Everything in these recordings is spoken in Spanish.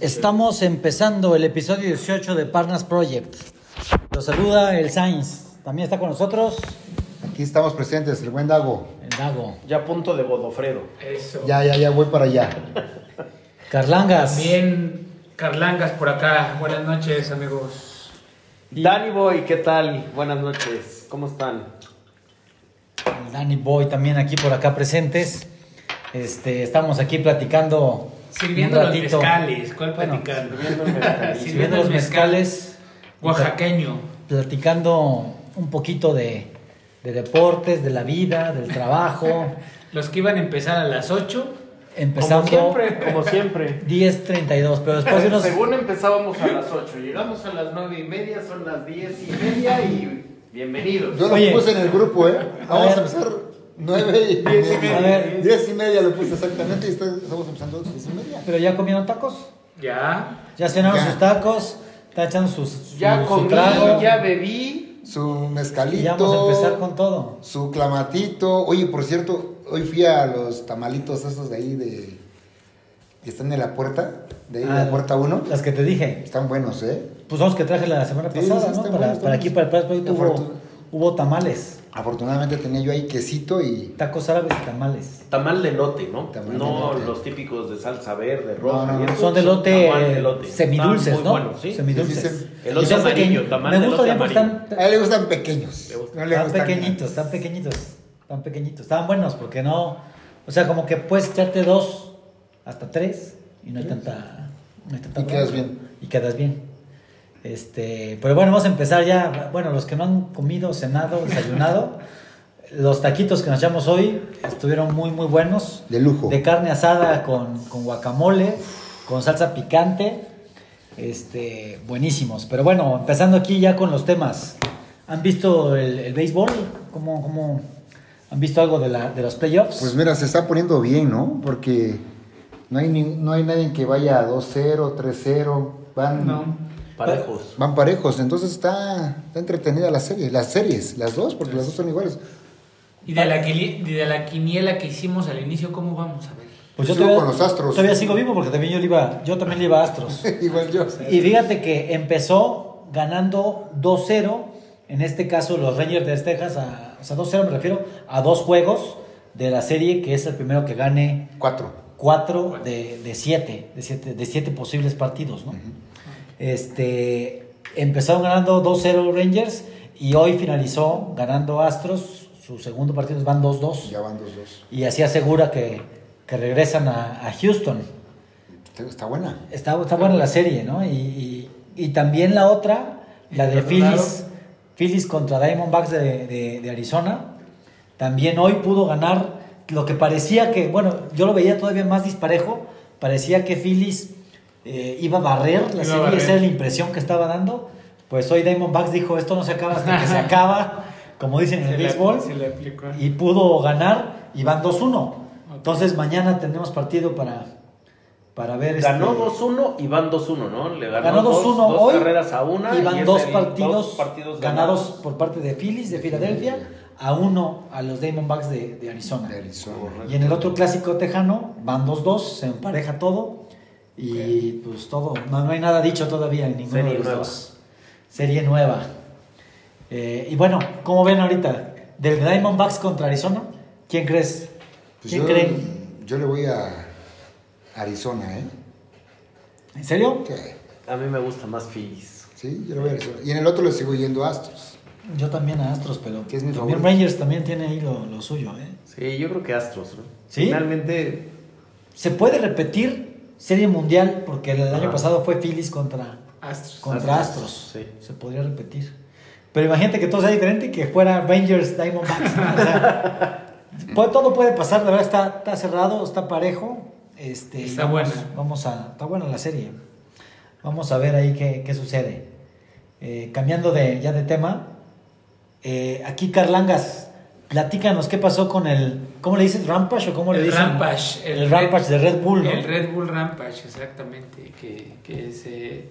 Estamos empezando el episodio 18 de Partners Project. Los saluda el Sainz. También está con nosotros Aquí estamos presentes, el buen Dago. el Dago. Ya a punto de Godofredo. Eso. Ya, ya, ya voy para allá. Carlangas. Bien, Carlangas por acá. Buenas noches, amigos. Danny Boy, ¿qué tal? Buenas noches. ¿Cómo están? El Danny Boy también aquí por acá presentes. Este, estamos aquí platicando Sirviendo los mezcales. ¿Cuál Bueno, platicando? sirviendo mezcalito. Sirviendo los mezcales. Oaxaqueño. Platicando un poquito de, de deportes, de la vida, del trabajo. Los que iban a empezar a las 8. Empezando Como siempre, como siempre. 10.32, pero después de unos... Según empezábamos a las 8, llegamos a las 9 y media, son las 10 y media y bienvenidos. Yo lo Oye. puse en el grupo, ¿eh? Vamos ver. a empezar nueve y media. A ver. Diez y media lo puse exactamente y estamos empezando diez y media. Pero ya comieron tacos. Ya. Ya cenaron Ya. sus tacos. Está echando sus, Ya su- su comí, trago. ya bebí. Su Y mezcalito. ya vamos a empezar con todo. Su clamatito. Oye, por cierto, hoy fui a los tamalitos esos de ahí de... que están en la puerta, de ahí de Ah, la puerta 1. Las que te dije. Están buenos, ¿eh? Pues son los que traje la semana Sí, pasada, sí, ¿no? Para, buenos, para aquí, para el Proyecto, Afortun- hubo, hubo tamales. Afortunadamente tenía yo ahí quesito y... Tacos árabes y tamales. Tamal de lote, ¿no? Tamal de no los típicos de salsa verde, roja. No, no, no. Son de lote, Tamal de elote. semidulces, muy ¿no? buenos, ¿sí? Semidulces. Sí, sí, sí. Elote amarillo, tamal Me de gusta elote bien porque amarillo. están, A él le gustan pequeños. Le gusta. No le están gustan pequeñitos, están pequeñitos. Están pequeñitos. Estaban buenos porque no... O sea, como que puedes echarte dos hasta tres y no hay tanta... no hay tanta Y quedas bien. Y quedas bien. Este, pero bueno, vamos a empezar ya. Bueno, los que no han comido, cenado, desayunado, los taquitos que nos echamos hoy estuvieron muy, muy buenos. De lujo. De carne asada con, con guacamole, con salsa picante. Este, buenísimos. Pero bueno, empezando aquí ya con los temas. ¿Han visto el, el béisbol? ¿Cómo, cómo, ¿Han visto algo de, la, de los playoffs? Pues mira, se está poniendo bien, ¿no? Porque no hay, ni- no hay nadie que vaya a 2-0, 3-0. Van, No. Parejos. van parejos. Entonces está, está entretenida la serie. Las series, las dos, porque las dos son iguales. Y de la, de la quiniela que hicimos al inicio, ¿cómo vamos a ver? pues yo sigo todavía, con los Astros. Todavía sigo vivo porque también yo le iba, yo también le iba a Astros. Igual yo. Y fíjate que empezó ganando 2-0, en este caso los Rangers de Texas, a, o sea, 2-0 me refiero a dos juegos de la serie, que es el primero que gane Cuatro. 4 de 7, de 7 de siete posibles partidos, ¿no? Este, empezaron ganando 2-0 Rangers y hoy finalizó ganando Astros, su segundo partido van 2-2 Ya van dos, dos. y así asegura que, que regresan a, a Houston. Está, está buena. Está, está buena la serie, ¿no? Y, y- y también la otra, la ¿Y de Phillies? Phillies contra Diamondbacks de, de- de Arizona. También hoy pudo ganar lo que parecía que, bueno, yo lo veía todavía más disparejo. Parecía que Phillies eh, iba a barrer la Iba serie, barrer. esa era la impresión que estaba dando. Pues hoy Diamondbacks dijo, esto no se acaba hasta que se acaba, como dicen en el béisbol se le aplicó. y pudo ganar y van 2-1. Entonces mañana tenemos partido para, para ver Ganó este, 2-1 y van 2-1, ¿no? Le ganó, ganó 2-1 dos, dos hoy carreras a una y van es dos partidos, dos partidos ganados por parte de Phillies de Filadelfia a uno a los Diamondbacks de, de Arizona. De Arizona. Y en el otro clásico tejano van 2-2, se empareja todo y pues todo, no, no hay nada dicho todavía en ninguno Serie de los nueva. dos. Serie nueva. Eh, y bueno, ¿cómo ven ahorita? Del Diamondbacks contra Arizona, ¿quién crees? Pues ¿Quién yo, creen? yo le voy a Arizona, ¿eh? ¿En serio? Sí, A mí me gusta más Phillies. sí, yo le voy a Arizona. Y en el otro le sigo yendo a Astros. Yo también a Astros, pero Que es mi también favorito. Rangers también tiene ahí lo, lo suyo, ¿eh? Sí, yo creo que Astros, ¿no? ¿Sí? Finalmente, Se puede repetir Serie Mundial porque el año Ajá. pasado fue Phillies contra, Astros. contra Astros, Astros. sí. Se podría repetir. Pero imagínate que todo sea diferente y que fuera Rangers Diamondbacks. ¿no? O sea, puede- todo puede pasar, la verdad está, está cerrado, está parejo. Este, Está vamos, buena. Vamos a, está buena la serie. Vamos a ver ahí qué, qué sucede. Eh, cambiando de, ya de tema, eh, aquí Carlangas, platícanos qué pasó con el, ¿cómo le dices? ¿Rampage o cómo le El dicen? Rampage. El, Rampage de Red Bull, ¿no? El Red Bull Rampage, exactamente, que, que se,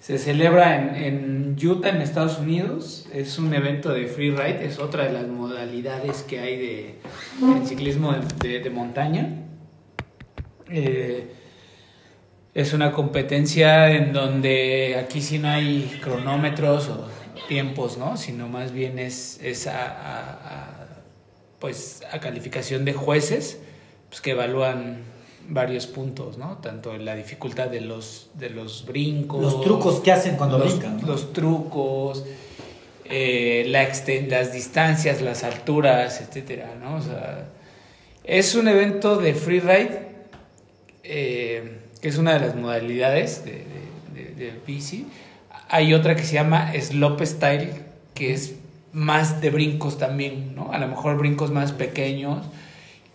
se celebra en, en Utah, en Estados Unidos. Es un evento de freeride, es otra de las modalidades que hay de en ciclismo de, de- de montaña. Eh, Es una competencia en donde aquí sí no hay cronómetros o tiempos, ¿no? Sino más bien es, es a, a- a, pues, a calificación de jueces pues, que evalúan varios puntos, ¿no? Tanto la dificultad de los, de los brincos. Los trucos que hacen cuando los, brincan. ¿no? los trucos, eh, la exten- las distancias, las alturas, etcétera, ¿no? O sea, es un evento de freeride eh, que es una de las modalidades de, de, de- de bici. Hay otra que se llama slope style, que es más de brincos también, ¿no? A lo mejor brincos más pequeños,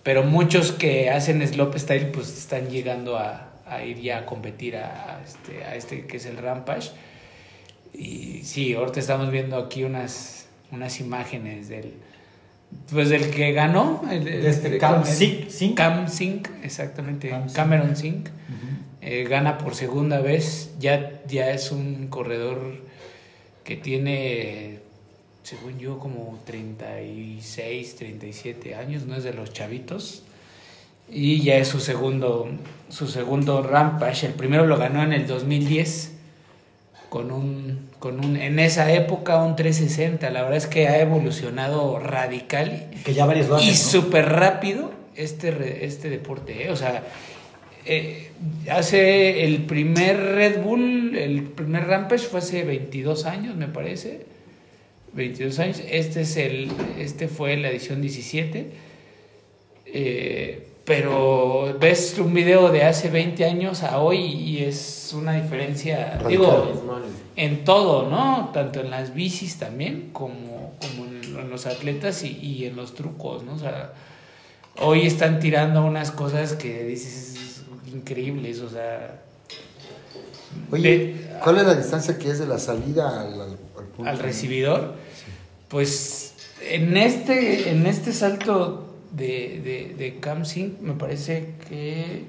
pero muchos que hacen slope style pues están llegando a, a ir ya a competir a, a este, a este que es el Rampage. Y sí, ahorita estamos viendo aquí unas, unas imágenes del, pues del que ganó. El, el- este Cam Sink- Sink. Cam Sink, exactamente. Cam Sink. Cameron Sink. Eh, gana por segunda vez. Ya, ya es un corredor que tiene, según yo, como 36, 37 años. No es de los chavitos. Y ya es su segundo, su segundo Rampage. El primero lo ganó en el 2010 con un, con un, en esa época un 360. La verdad es que ha evolucionado radical Que ya varios lo hacen. y ¿no? súper rápido este, este deporte. ¿eh? O sea, eh, hace el primer Red Bull, el primer Rampage fue hace 22 años, me parece. 22 años. Este, es el, este fue la edición 17. Eh, pero ves un video de hace 20 años a hoy y es una diferencia, Radical. digo, en todo, ¿no? Tanto en las bicis también como, como en, en los atletas y, y en los trucos, ¿no? O sea, hoy están tirando unas cosas que dices increíbles, o sea, Oye, de- ¿cuál es la distancia que es de la salida al, al, al punto? al recibidor, pues en este, en este salto de, de, de Sink me parece que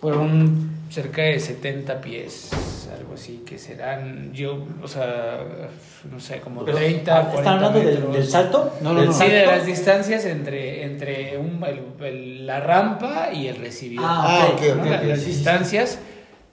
fueron cerca de 70 pies, algo así, que serán, yo, o sea, no sé, como Pero, 30, ah, 40 ¿Están hablando del, salto? No, no, ¿Del no. Sí, de las distancias entre, entre un- el- el- la rampa y el recibidor. Ah, ok, ok, ¿no? ok, La- ok, las sí, sí, sí. distancias,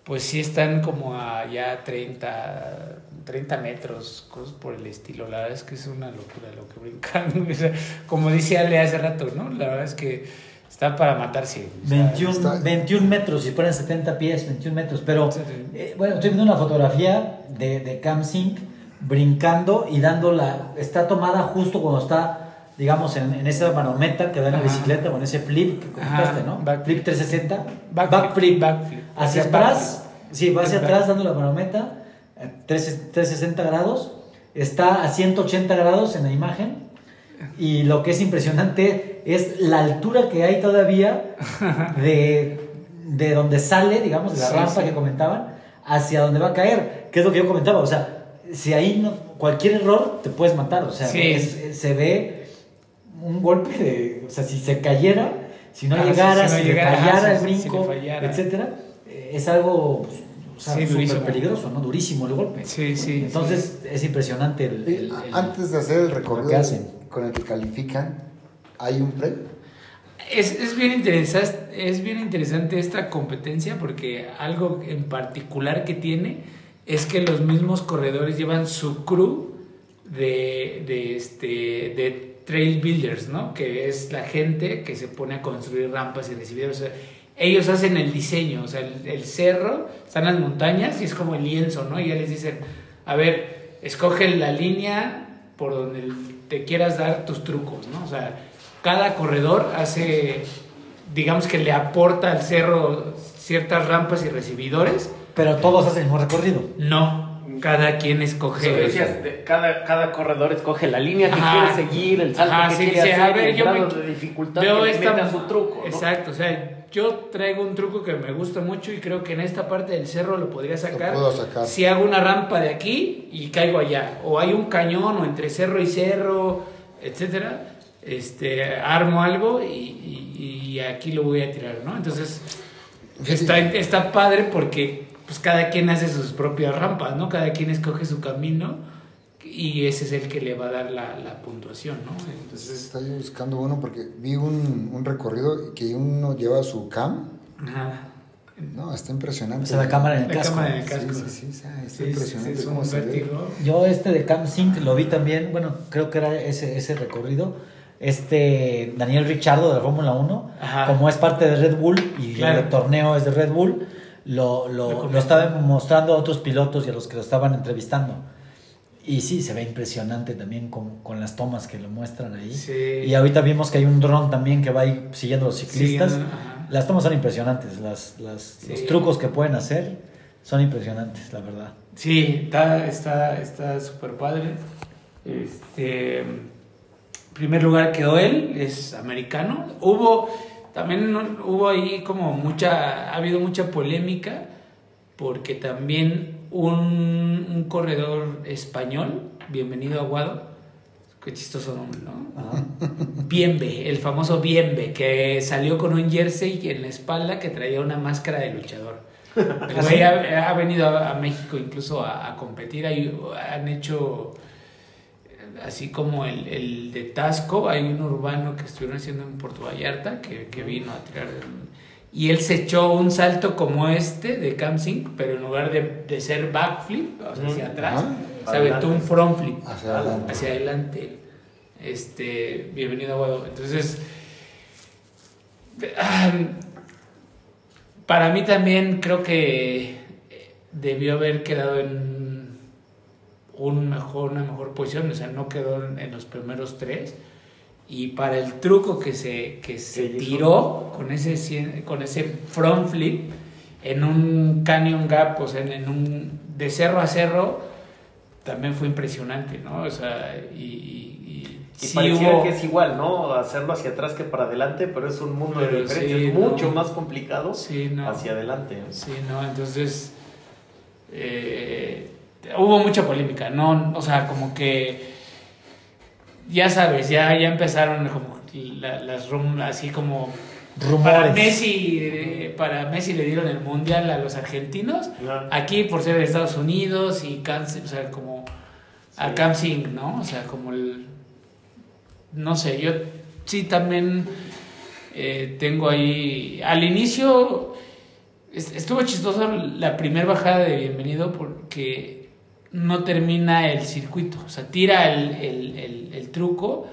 pues sí están como a ya 30, 30 metros, cosas por el estilo. La verdad es que es una locura lo que brincan. Como dice Ale hace rato, ¿no? La verdad es que está para matarse. o sea, 21, está- 21 metros, si fueran 70 pies, 21 metros. Pero, eh, bueno, estoy viendo una fotografía de, de Cam Sink brincando y dando la. Está tomada justo cuando está, digamos, en, en esa manometa que da en la bicicleta o en ese flip que comentaste, Ajá, ¿no? backflip. flip 360. Backflip, Backflip. backflip. Hacia Es atrás. Sí, va hacia atrás dando la manometa. Eh, 3 360 grados. Está a 180 grados en la imagen. Y lo que es impresionante es la altura que hay todavía de, de donde sale, digamos, de la Sí, rampa sí. que comentaban, hacia donde va a caer. Que es lo que yo comentaba. O sea, si ahí no, cualquier error te puedes matar. O sea, Sí. es- es- se ve un golpe de. O sea, si se cayera, si no Ah, llegara, si no si, llegara, le ajá, fallara el sí, si brinco, le fallara. etcétera, eh, es algo pues, o sea, Sí, súper durísimo. peligroso, ¿no? Durísimo el golpe. Sí, sí. Entonces es impresionante el, el- Sí, el- Antes de hacer el recorrido que hacen. con el que califican, ¿hay un premio? Es, es bien interesante, es bien interesante esta competencia porque algo en particular que tiene es que los mismos corredores llevan su crew de, de, este, de trail builders, ¿no? Que es la gente que se pone a construir rampas y recibidores. O sea, ellos hacen el diseño, o sea, el, el cerro, están las montañas y es como el lienzo, ¿no? Y ya les dicen, a ver, escoge la línea por donde te quieras dar tus trucos, ¿no? O sea, cada corredor hace, digamos que le aporta al cerro ciertas rampas y recibidores. Pero todos hacen el mismo recorrido. No, cada quien escoge. decías, de- cada, cada corredor escoge la línea que Ajá. quiere seguir, el salto Ajá, que sí, quiere sí, a hacer, ver, el yo me- grado de dificultad Veo que le esta- meta su truco, ¿no? Exacto, o sea, yo traigo un truco que me gusta mucho y creo que en esta parte del cerro lo podría sacar. puedo sacar. Si hago una rampa de aquí y caigo allá, o hay un cañón, o entre cerro y cerro, etcétera, este, armo algo y, y- y aquí lo voy a tirar, ¿no? Entonces, está, está padre porque pues cada quien hace sus propias rampas, ¿no? Cada quien escoge su camino y ese es el que le va a dar la, la puntuación, ¿no? Entonces, Estoy buscando uno porque vi un, un recorrido que uno lleva su cam ajá. No, está impresionante. O sea, la cámara en el La casco. cámara en el Sí, casco. sí, sí, está, está Sí, sí, impresionante es cómo un se ve. vértigo. Yo este de Cam Sync lo vi también, bueno, creo que era ese, ese recorrido. Este Daniel Richardo de Fórmula 1, Ajá. como es parte de Red Bull y Claro. el torneo es de Red Bull, lo, Lo lo, lo estaba mostrando a otros pilotos y a los que lo estaban entrevistando. Y sí, se ve impresionante también con, con las tomas que lo muestran ahí. Sí. Y ahorita vimos que hay un dron también que va ahí siguiendo a los ciclistas. Siguiendo, ajá. Las tomas son impresionantes, las, las- Sí. los trucos que pueden hacer son impresionantes, la verdad. Sí, está está está súper padre. Este, primer lugar quedó él, es americano. Hubo también no- hubo ahí como mucha ha habido mucha polémica porque también un, un corredor español, bienvenido a Guado, qué chistoso nombre, ¿no? Bienve, el famoso Bienve, que salió con un jersey en la espalda que traía una máscara de luchador. El güey ha, ha venido a, a México incluso a, a competir. Ahí han hecho, eh, así como el, el de Tasco, hay un urbano que estuvieron haciendo en Puerto Vallarta que, que vino a tirar. Y él se echó un salto como este de Camsing, pero en lugar de, de ser backflip, o sea, hacia atrás, Ajá. se aventó un front flip Hacia adelante. hacia adelante. Este, bienvenido a Guado. Entonces, para mí también creo que debió haber quedado en un mejor, una mejor posición, o sea, no quedó en, en los primeros tres. Y para el truco que se, que se hizo? tiró con ese, con ese front flip en un canyon gap, o sea, en, en un de cerro a cerro, también fue impresionante, ¿no? O sea, y, y- y sí pareciera hubo- que es igual, ¿no? Hacerlo hacia atrás que para adelante, pero es un mundo Pero de diferencia. sí, es mucho no. más complicado Sí, no. hacia adelante. Sí, no, entonces eh, hubo mucha polémica, no, o sea, como que ya sabes, ya, ya empezaron como la- las rum, así como para Rumores. Messi, eh, para Messi le dieron el mundial a los argentinos, aquí por ser de Estados Unidos y Kansas, o sea, como a ¿no? O sea, como el no sé, yo sí también eh, tengo ahí al inicio es- estuvo chistoso la primera bajada de bienvenido porque no termina el circuito, o sea, tira el, el- el- el truco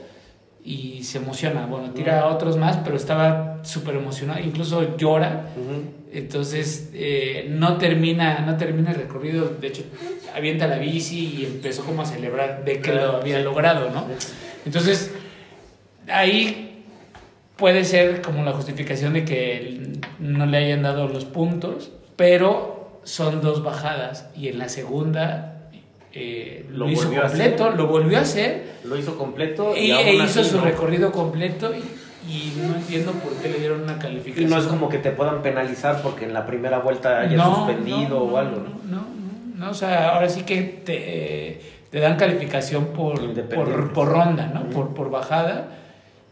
y se emociona, bueno, tira a otros más, pero estaba súper emocionado, incluso llora. Entonces eh, no termina no termina el recorrido, de hecho avienta la bici y empezó como a celebrar de que lo había logrado, ¿no? Entonces ahí puede ser como la justificación de que no le hayan dado los puntos, pero son dos bajadas y en la segunda eh, lo, Lo hizo completo, hacer. lo volvió a hacer Lo hizo completo y, y, e así hizo su no. recorrido completo y, y no entiendo por qué le dieron una Y calificación. no es como que te puedan penalizar porque en la primera vuelta hayas suspendido no, o algo, no, ¿no? no, o sea, ahora sí que te, eh, te dan calificación por, por, por ronda, ¿no? Por, por bajada.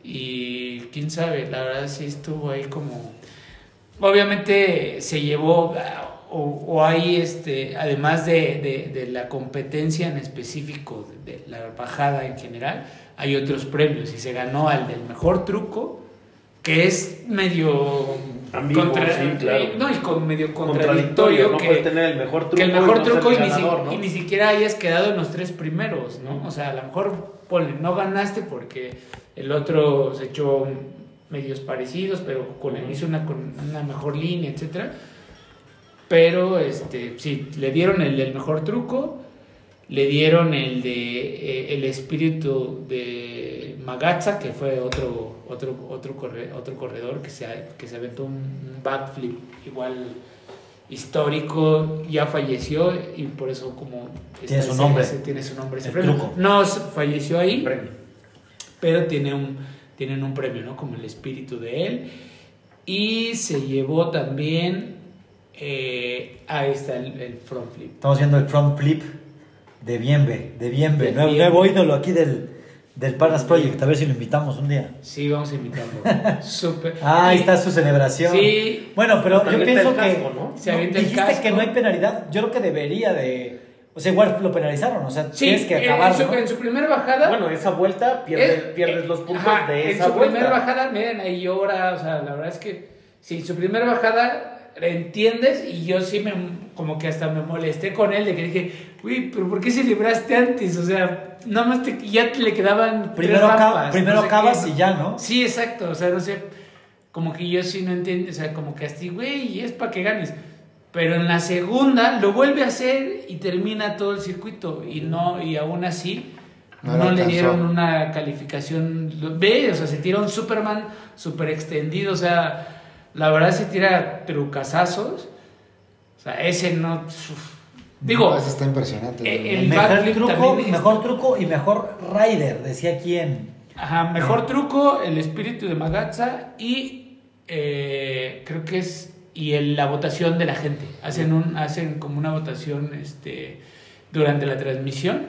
Y quién sabe, la verdad sí estuvo ahí como... Obviamente se llevó, o, o hay, este, además de, de- de la competencia en específico, de, de la bajada en general, hay otros premios y se ganó al del mejor truco, que es medio... Ambiguo, sí, claro. eh, No, y con medio Contradictorio, contradictorio, no que, puedes tener el mejor truco que el mejor y no truco y, ni ganador, ¿no? y ni siquiera hayas quedado en los tres primeros, ¿no? O sea, a lo mejor ponle, no ganaste porque el otro se echó medios parecidos, pero con él hizo una, con una mejor línea, etcétera. Pero este, sí, le dieron el del mejor truco, le dieron el de eh, el espíritu de Magatza, que fue otro otro otro corre- otro corredor que se ha- que se aventó un un backflip igual histórico, ya falleció y por eso como Tiene su nombre. ese- tiene su nombre ese El premio. truco. No falleció ahí, Premio. pero tiene un, tienen un premio, ¿no? Como el espíritu de él. Y se llevó también, eh, ahí está el, el front flip. Estamos viendo el front flip de Bienve, de Bienve, nuevo, nuevo ídolo aquí del, del Panas Project, a ver si lo invitamos un día. Sí, vamos a invitarlo. Súper. Ah, ahí está su celebración. Sí. Bueno, pero yo pienso que ¿no? Se avienta el dijiste casco. que no hay penalidad. Yo creo que debería de, o sea, igual lo penalizaron, o sea, Sí, tienes que en- acabar, en, su, ¿no? en su primera bajada. Bueno, esa vuelta pierdes, es- pierdes eh, los puntos ajá, de en esa su vuelta. primera bajada, miren, ahí llora, o sea, la verdad es que sí, su primera bajada entiendes y yo sí me como que hasta me molesté con él de que dije, uy, pero ¿por qué celebraste antes? O sea, nada más te, ya te le quedaban Primero, tres acaba- rampas, primero no sé acabas qué. y ya, ¿no? Sí, exacto, o sea, no sé, como que yo sí no entiendo, o sea, como que así, güey, es para que ganes. Pero en la segunda lo vuelve a hacer y termina todo el circuito y no y aún así No no, le dieron una calificación. Ve, o sea, se tira un Superman super extendido, o sea, la verdad se tira trucazazos. O sea, ese no uf. digo, No, ese está impresionante. el mejor truco, es- mejor truco y mejor rider, decía quién. Ajá, mejor truco, el espíritu de Magatza y eh, creo que es y el- la votación de la gente. Hacen un hacen como una votación este durante la transmisión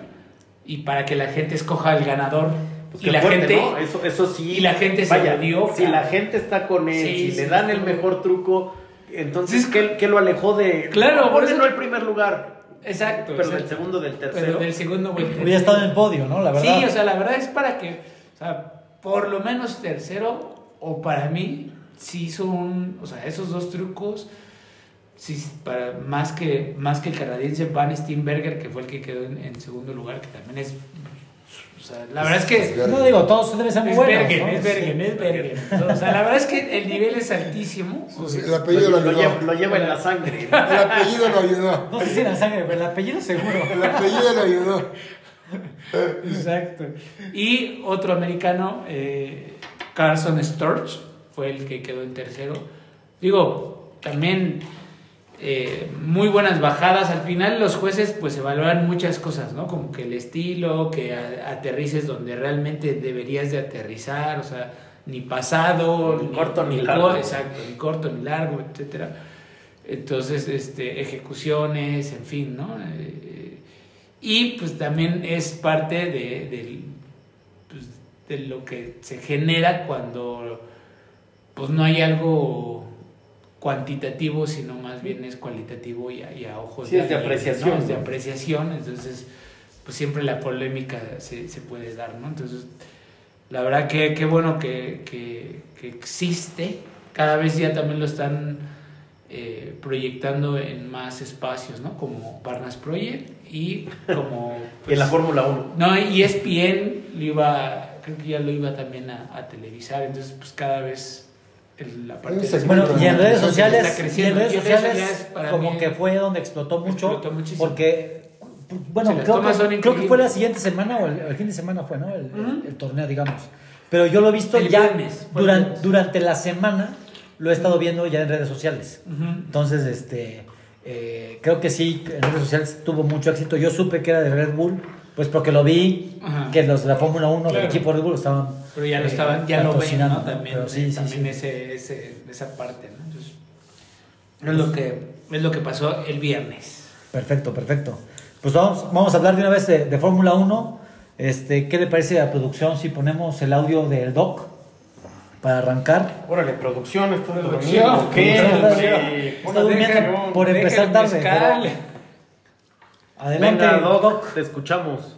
y para que la gente escoja al ganador Pues y la fuerte, gente ¿no? Eso, eso sí. y la gente se Vaya, lo dio, Si la gente está con él, Sí, si sí, le dan el sí. mejor truco, entonces, Sí. ¿qué, qué lo alejó de. Claro, por eso- no el primer lugar, Exacto. pero del exacto. segundo, del Pero tercero. del segundo o el Hubiera estado en el podio, ¿no? La verdad. Sí, o sea, la verdad es para que, o sea, por lo menos tercero, o para mí, sí hizo un, o sea, esos dos trucos, sí, para, más, que, más que el canadiense Van Steenberger, que fue el que quedó en, en segundo lugar, que también es, o sea, la verdad es que... Es no digo, todos deben ser muy Es buenos. Bergen, ¿no? es Bergen, es Bergen. O sea, la verdad es que el nivel es altísimo. El apellido lo lo, ayudó. lleva, lo lleva en la sangre. El apellido lo ayudó. No sé si era sangre, pero el apellido seguro. El apellido lo ayudó. Exacto. Y otro americano, eh, Carson Sturge, fue el que quedó en tercero. Digo, también eh, muy buenas bajadas. Al final los jueces pues evaluan muchas cosas, ¿no? Como que el estilo, que a- aterrices donde realmente deberías de aterrizar, o sea, ni pasado, Ni corto ni largo. co- Exacto, ni corto ni largo, etcétera. Entonces, este, ejecuciones, en fin, ¿no? Eh, y pues también es parte de, del- pues, de lo que se genera cuando pues no hay algo cuantitativo, sino más bien es cualitativo y a, y a ojos Sí, es de apreciación, ¿no? Es de ¿no? apreciación, entonces pues siempre la polémica se, se puede dar, ¿no? Entonces, la verdad que qué bueno que, que- que existe, cada vez ya también lo están eh, proyectando en más espacios, ¿no? Como Parnas Project y como... Y en la pues, Fórmula 1. no, y ESPN lo iba, creo que ya lo iba también a, a televisar, entonces pues cada vez el- la parte Un de- segmento Bueno, y en redes sociales, y en redes sociales como que fue donde explotó mucho. explotó. Porque, bueno, creo, que, creo que fue la siguiente semana o el, el fin de semana fue, ¿no? El, torneo, digamos. Pero yo lo he visto El ya viernes, durante, durante la semana, lo he estado viendo ya en redes sociales. Entonces, este, eh, creo que sí, en redes sociales tuvo mucho éxito. Yo supe que era de Red Bull, pues porque lo vi, Ajá. que los de la Fórmula 1 del Claro. equipo Red Bull estaban. Pero ya lo eh, estaban, ya lo ven, ¿no? También, Pero sí, sí, también sí. Ese, ese- esa parte, ¿no? Entonces, es lo que, es lo que pasó el viernes. Perfecto, perfecto. Pues vamos, vamos a hablar de una vez de, de Fórmula 1. Este, ¿Qué le parece a la producción si ponemos el audio del doc para arrancar? Órale, producción, estoy Producción. dormido. ¿Qué? Producción. hombre? Está durmiendo por empezar tarde. Adelante, Venga, Doc, doc. te escuchamos.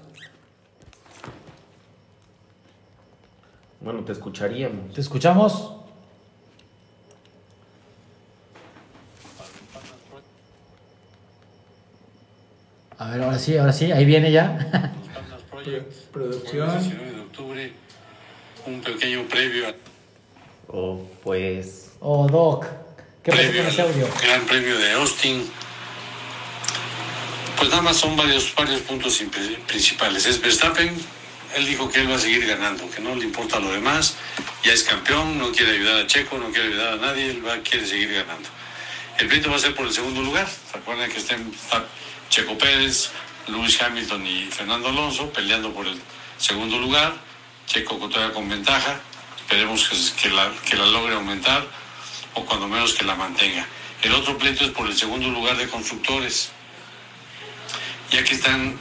Bueno, te escucharíamos. ¿Te escuchamos? A ver, ahora sí, ahora sí, ahí viene ya. Producción. jueves 19 de octubre, un pequeño previo, a- Oh, pues. Oh, Doc, ¿qué pasó previo con ese audio? Gran Premio de Austin. Pues nada más son varios, varios puntos principales. Es Verstappen, él dijo que él va a seguir ganando, que no le importa lo demás, ya es campeón, no quiere ayudar a Checo, no quiere ayudar a nadie, él va, quiere seguir ganando. El pleito va a ser por el segundo lugar. Recuerden que estén Checo Pérez, Lewis Hamilton y Fernando Alonso peleando por el segundo lugar. Checo todavía con ventaja. Esperemos que la, que la logre aumentar o cuando menos que la mantenga. El otro pleito es por el segundo lugar de constructores. Ya que están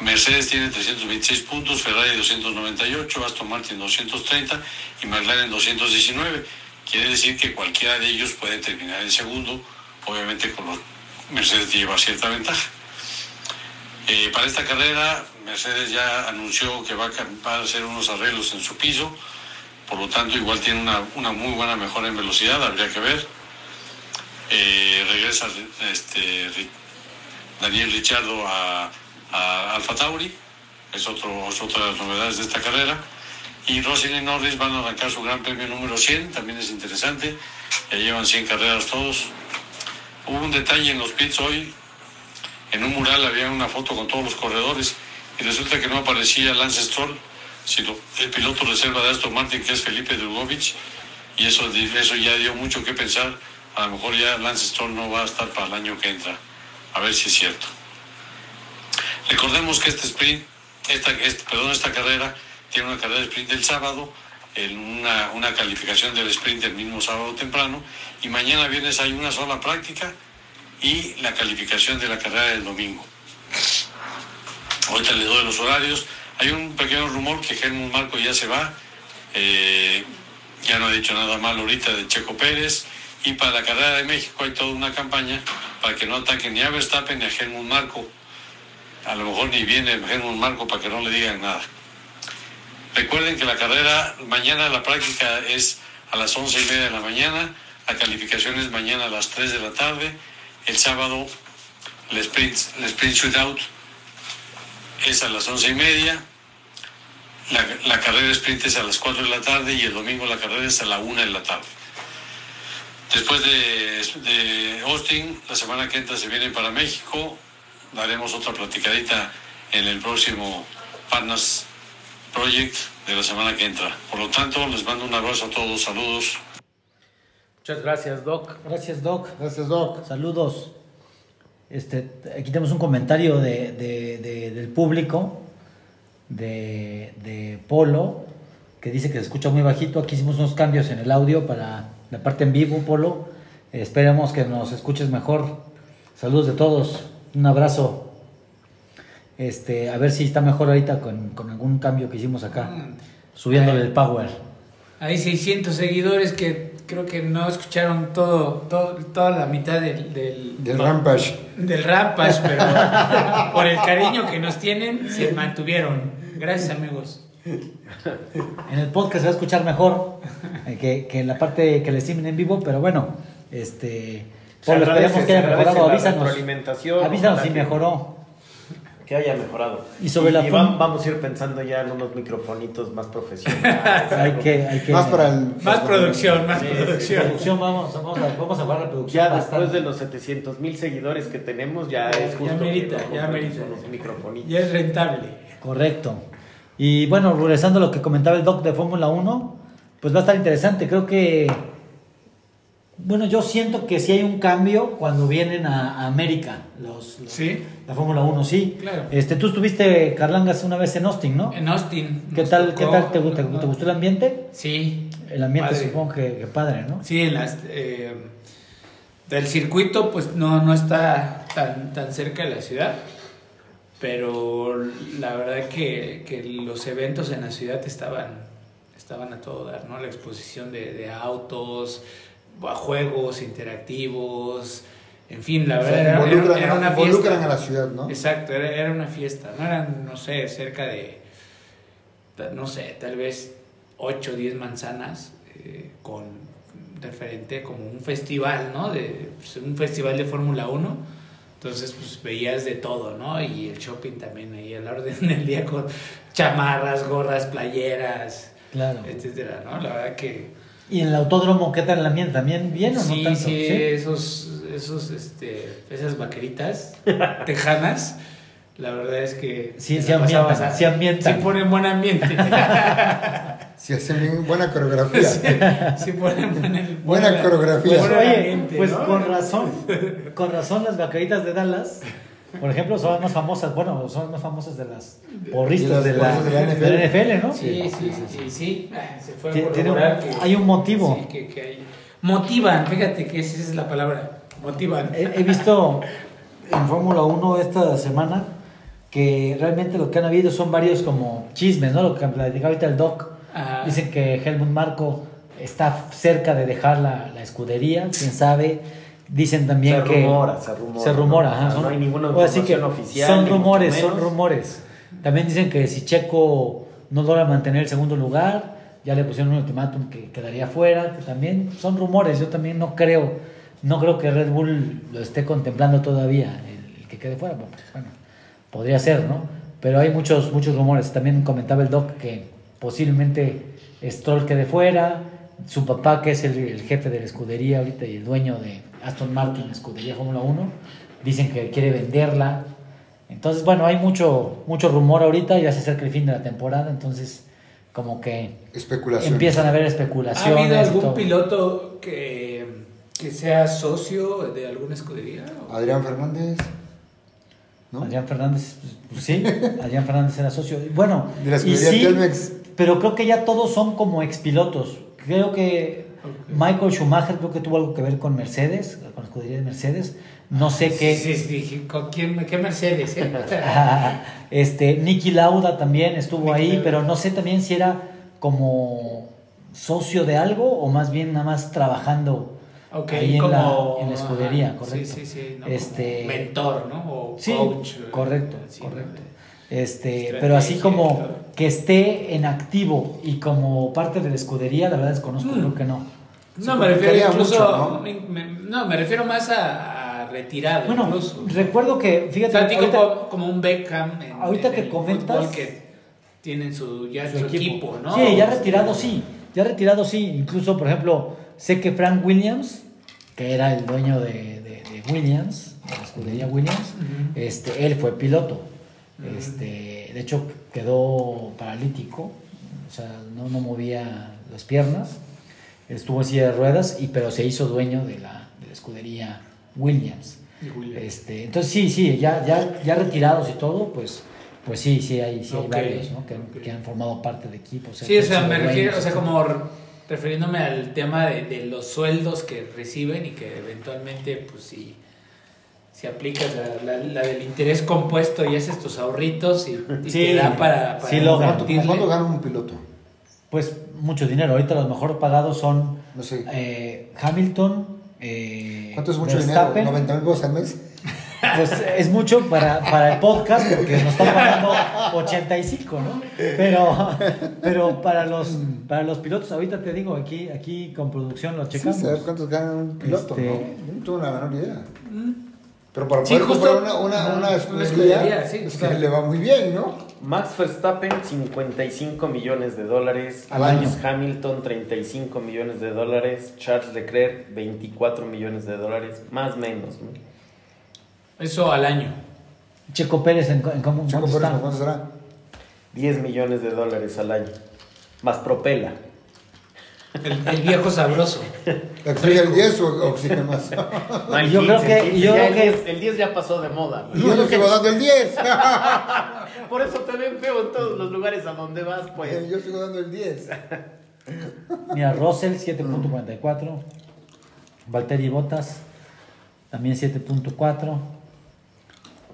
Mercedes tiene 326 puntos, Ferrari 298, Aston Martin 230 y McLaren 219. Quiere decir que cualquiera de ellos puede terminar en segundo, obviamente con los Mercedes lleva cierta ventaja. Eh, para esta carrera, Mercedes ya anunció que va a, hacer unos arreglos en su piso, por lo tanto igual tiene una, muy buena mejora en velocidad, habría que ver. Eh, regresa este, Daniel Richardo a, Alfa Tauri, es, otro, es otra de las novedades de esta carrera. Y Rossi y Norris van a arrancar su gran premio número 100, también es interesante, ya llevan 100 carreras todos. Hubo un detalle en los pits hoy, en un mural había una foto con todos los corredores y resulta que no aparecía Lance Stroll, sino el piloto reserva de Aston Martin que es Felipe Drugovich y eso, eso ya dio mucho que pensar. A lo mejor ya Lance Stroll no va a estar para el año que entra. A ver si es cierto. Recordemos que este sprint, esta, perdón, esta carrera tiene una carrera de sprint el sábado, en una, una calificación del sprint el mismo sábado temprano y mañana viernes hay una sola práctica y la calificación de la carrera del domingo. Ahorita les doy los horarios. Hay un pequeño rumor que Helmut Marco ya se va. Eh, ya no ha dicho nada mal ahorita de Checo Pérez. Y para la carrera de México hay toda una campaña para que no ataquen ni a Verstappen ni a Helmut Marco. A lo mejor ni viene Helmut Marco para que no le digan nada. Recuerden que la carrera, mañana la práctica es a las once y media de la mañana, la calificación es mañana a las 3 de la tarde, el sábado el sprint, el sprint shootout es a las once y media, la, la carrera sprint es a las 4 de la tarde y el domingo la carrera es a la 1 de la tarde. Después de, de Austin, la semana que entra se viene para México, daremos otra platicadita en el próximo Partners Project de la semana que entra. Por lo tanto, les mando un abrazo a todos, saludos. Muchas gracias, Doc. Gracias, Doc. Gracias, Doc. Saludos. Este, aquí tenemos un comentario de, de- de- del público de, de Polo que dice que se escucha muy bajito. Aquí hicimos unos cambios en el audio para la parte en vivo, Polo. Eh, esperemos que nos escuches mejor. Saludos de todos. Un abrazo. Este, a ver si está mejor ahorita con, con algún cambio que hicimos acá. Subiéndole el power. Hay 600 seguidores que creo que no escucharon todo, todo toda la mitad del, del, Del Rampage. del Rampage, pero por el cariño que nos tienen, se mantuvieron. Gracias, amigos. En el podcast se va a escuchar mejor eh, que, que en la parte que le streamen en vivo, pero bueno, este. Agradece, esperemos que haya mejorado. la Avísanos. Avísanos si mejoró. Que haya mejorado. Y sobre la va- fun- vamos a ir pensando ya en unos microfonitos más profesionales. Hay que, hay que. Más para el. Más producción, más Sí, sí, producción. Vamos, vamos, a, vamos a jugar la producción. Ya bastante. después de los 700 mil seguidores que tenemos, ya es justo. merita, que nos ya merita. unos microfonitos. Ya es rentable. Correcto. Y bueno, regresando a lo que comentaba el doc de Fórmula 1, pues va a estar interesante. Creo que. Bueno, yo siento que sí hay un cambio cuando vienen a, a América, los, los- Sí. la Fórmula 1, sí. Claro. Este, tú estuviste, Carlangas, una vez en Austin, ¿no? En Austin. ¿Qué tal, ¿qué tal te, gusta? ¿Te gustó el ambiente? Sí. El ambiente Padre. supongo que, que padre, ¿no? Sí, en las, eh, del circuito pues no, no está tan, tan cerca de la ciudad, pero la verdad que, que los eventos en la ciudad estaban, estaban a todo dar, ¿no? La exposición de, de autos, juegos interactivos, en fin, la O sea, verdad era- era, involucran, era una involucran fiesta. a la ciudad, ¿no? Exacto, era, era una fiesta, no eran, no sé, cerca de, no sé, tal vez 8 o 10 manzanas eh, con referente como un festival, ¿no? De, pues, un festival de Fórmula 1. Entonces, pues veías de todo, ¿no? Y el shopping también ahí a la orden del día con chamarras, gorras, playeras, Claro. etcétera, ¿no? La verdad que ¿Y en el autódromo qué tal el ambiente? ¿También bien o no sí, tanto? sí, esos, esos, este, esas vaqueritas tejanas, la verdad es que Sí, sí la ambientan, sí ambientan. sí ponen buen ambiente, Si hacen bien buena coreografía. sí ponen buen, Buena coreografía. Pues, oye, pues ¿no? con razón, con razón las vaqueritas de Dallas, por ejemplo, son las más famosas, bueno, son las más famosas de las porristas De la, de la de la NFL, ¿no? Sí, sí, sí, sí, sí. Ah, se fue a Tiene- un- que- hay un motivo. Sí, que, que hay. Motivan, fíjate que esa es la palabra, motivan. He, he visto en Fórmula 1 esta semana que realmente lo que han habido son varios como chismes, ¿no? Lo que platicaba ahorita el Doc. Ah. Dicen que Helmut Marco está cerca de dejar la, la escudería, quién sabe. Dicen también Se que. rumora, se rumora, Se rumora, ¿no? ajá. O sea, son- no hay ninguna o así que información oficial, Son rumores, son rumores. También dicen que si Checo no logra mantener el segundo lugar, ya le pusieron un ultimátum que quedaría fuera, que también son rumores. Yo también no creo no creo que Red Bull lo esté contemplando todavía, el, el que quede fuera. Bueno, pues, bueno, podría ser, ¿no? Pero hay muchos, muchos rumores. También comentaba el Doc que posiblemente Stroll quede fuera, su papá, que es el, el jefe de la escudería ahorita y el dueño de Aston Martin, escudería Fórmula 1, dicen que quiere venderla. Entonces, bueno, hay mucho, mucho rumor ahorita, ya se acerca el fin de la temporada, entonces como que empiezan a haber ¿Ha especulaciones. habido y algún todo. piloto que, que sea socio de alguna escudería? Adrián Fernández. ¿No? Adrián Fernández, pues sí, Adrián Fernández era socio. Bueno, De la y escudería sí, Telmex. pero creo que ya todos son como expilotos. Creo que. Michael Schumacher creo que tuvo algo que ver con Mercedes, con la escudería de Mercedes. No sé qué. Sí, sí, dije, ¿con quién, qué Mercedes? eh? este, Nicky Lauda también estuvo ahí, Lauda. pero no sé también si era como socio de algo o más bien nada más trabajando Ok, ahí en, como, la, en la escudería, ajá, correcto. Sí, sí, sí. ¿no? Este, mentor, ¿no? O Sí, coach. eh, correcto, correcto. Este, pero así como que esté en activo y como parte de la escudería, la verdad desconozco, Mm. creo que no. No, Se me refiero incluso. mucho, ¿no? me- me- no, me refiero más a, a retirado. Bueno, incluso. recuerdo que, O fíjate, sea, tipo ahorita- como, como un Beckham. En, ahorita en que el comentas- fútbol que tienen su, ya su su, equipo. ¿no? Sí, ya retirado sí, ya retirado sí. Incluso, por ejemplo, sé que Frank Williams, que era el dueño de, de- de Williams, de la escudería Williams, este, él fue piloto. Este, de hecho, quedó paralítico, o sea, no, no movía las piernas. Estuvo en silla de ruedas, y, pero se hizo dueño de la, de la escudería Williams. Este, entonces sí, sí, ya, ya, ya retirados y todo, pues, pues sí, sí hay, sí hay varios, ¿no? Que, que han formado parte de equipos. Sí, o sea, me refiero, o sea, como refiriéndome al tema de, de los sueldos que reciben y que eventualmente, pues si, si aplicas la, la- la del interés compuesto y haces tus ahorritos y, y Sí, te da para, para sí logran. ¿Cuánto, cuánto gana un piloto? Pues mucho dinero. Ahorita los mejor pagados son No sé. eh, Hamilton. eh, ¿Cuánto es mucho Verstappen. dinero? ¿90 mil pesos al mes? Pues es mucho para, para el podcast porque nos están pagando 85, ¿no? Pero, pero para los para los pilotos, ahorita te digo, aquí, aquí con producción lo Sí, checamos. saber cuántos gana un piloto, Este- ¿no? No tengo la menor idea. Pero para Sí, poder justo. comprar una, una, una una escudería, escudería, sí, es sea. que le va muy bien, ¿no? Max Verstappen, 55 millones de dólares. Al año. Lewis Hamilton, 35 millones de dólares. Charles Leclerc, 24 millones de dólares. Más o menos. ¿no? Eso al año. Checo Pérez, ¿en, en cómo, Checo cuánto Pérez, está? ¿cuánto será? 10 millones de dólares al año. Más propela. El, el viejo sabroso. ¿Exige el 10 o oxígeno más? No, el Yo creo que- el 15, yo creo el que- 10 el 10 ya pasó de moda. Yo no sigo dando el 10. Por eso te ven feo en todos los lugares a donde vas, pues. Yo sigo dando el 10. Mira, Russell 7.44. Valtteri Bottas también 7.4.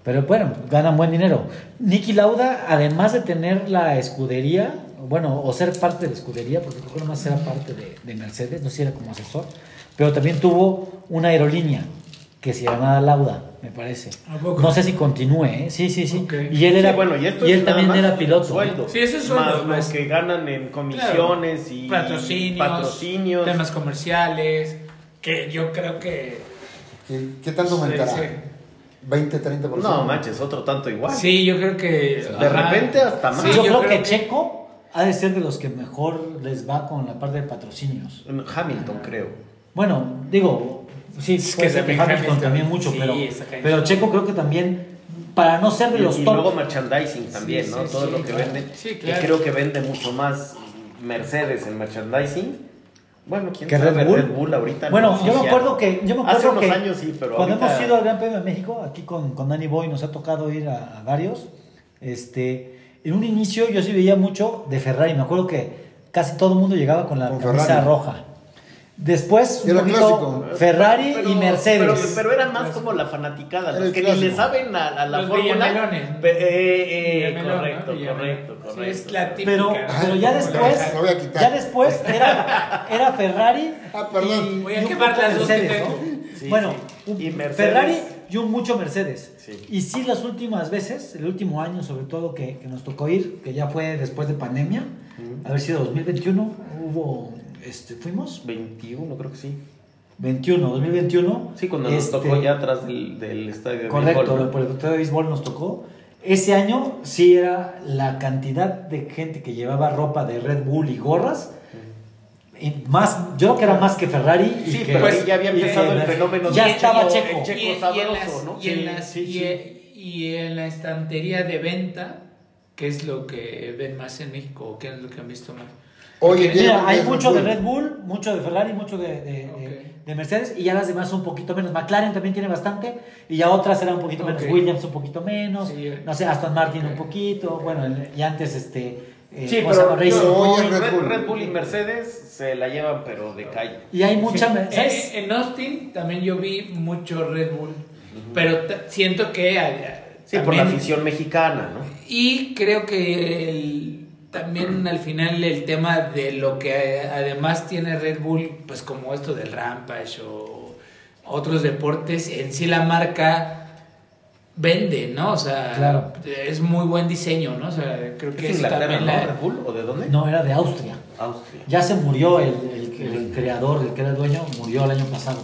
Pero bueno, ganan buen dinero. Nicky Lauda, además de tener la escudería, bueno, o ser parte de la escudería, porque creo que nomás era parte de, de Mercedes, no sé si era como asesor, pero también tuvo una aerolínea que se llamaba Lauda, me parece. No sé si continúe, ¿eh? Sí, sí, sí. Y él era, Sí, bueno, y esto y él también era piloto. Sueldo. Sí, eso es sueldo, Más más- lo que ganan en comisiones y patrocinios, patrocinios. temas comerciales, que yo creo que... ¿Qué, qué tanto aumentará? Sí, ¿20, 30%? No, manches, otro tanto igual. Sí, yo creo que... De ajá. repente hasta más. Sí, yo, creo, que, Checo ha de ser de los que mejor les va con la parte de patrocinios. Hamilton, creo. Bueno, digo, sí, Es que que también Hamilton Hamilton, también mucho, sí, pero, pero Checo creo que también, para no ser de Y, los y top, luego merchandising también, Sí, ¿no? sí, Todo sí, lo que claro. venden. Sí, Que claro. creo que vende mucho más Mercedes en merchandising. Bueno, quién que sabe, Red Bull. ahorita. bueno, no, yo me acuerdo que, yo me acuerdo Hace unos que años sí, pero cuando ahorita- hemos ido al Gran Premio de México, aquí con, con Danny Boy nos ha tocado ir a, a varios, este, en un inicio yo sí veía mucho de Ferrari, me acuerdo que casi todo el mundo llegaba con la Con camisa Ferrari. roja. Después, un Era poquito. Ferrari Pero- y Mercedes. Pero, pero eran más como la fanaticada, los que ni le saben a, a la Los fórmula. Eh, eh, correcto, correcto, Sí, correcto. es la típica. Pero, ¿no? pero ya después, Lo voy a quitar. ya después era, era Ferrari. Ah, perdón. y- Voy a quemar las dos que Mercedes, tengo. ¿no? Sí, bueno, sí. un Y Mercedes. Ferrari y un mucho Mercedes. Sí. Y sí, las últimas veces, el último año sobre todo que, que nos tocó ir, que ya fue después de pandemia, haber sido 2021, hubo, este, fuimos. 21, creo que sí. 21, 2021. Sí, cuando nos este, tocó ya atrás del, del estadio de Correcto, béisbol, ¿no? por el estadio de béisbol nos tocó. Ese año sí era la cantidad de gente que llevaba ropa de Red Bull y gorras. y más, yo creo que era más que Ferrari. y Sí, que- pero ahí ya había empezado el fenómeno Ya de estaba Checo- y en la estantería de venta, que es lo que ven más en México, o qué es lo que han visto más. Oye, Porque- ¿quién- Mira, hay mucho de? Red Bull, mucho de Ferrari, mucho de, de- de- Ok. de Mercedes y ya las demás un poquito menos. McLaren también tiene bastante y ya otras eran un poquito menos. Williams un poquito menos. Sí. No sé, Aston Martin un poquito. Bueno, y antes este. eh, Sí, ¿cómo se pero. Red Red, Bull. Red Bull y Mercedes se la llevan, pero de calle. Y hay mucha. Eh, ¿Sabes? en Austin también yo vi mucho Red Bull, pero siento que... eh, Sí, por la afición mexicana, ¿no? Y creo que el- también al final el tema de lo que eh, además tiene Red Bull, pues como esto del Rampage o otros deportes, en sí la marca vende, ¿no? O sea, Claro. es muy buen diseño, ¿no? O sea, creo que ¿Es también no? la- ¿Red Bull? ¿O de dónde? No, era de Austria. Austria. Ya se murió el, el- el creador, el que era el dueño, murió el año pasado.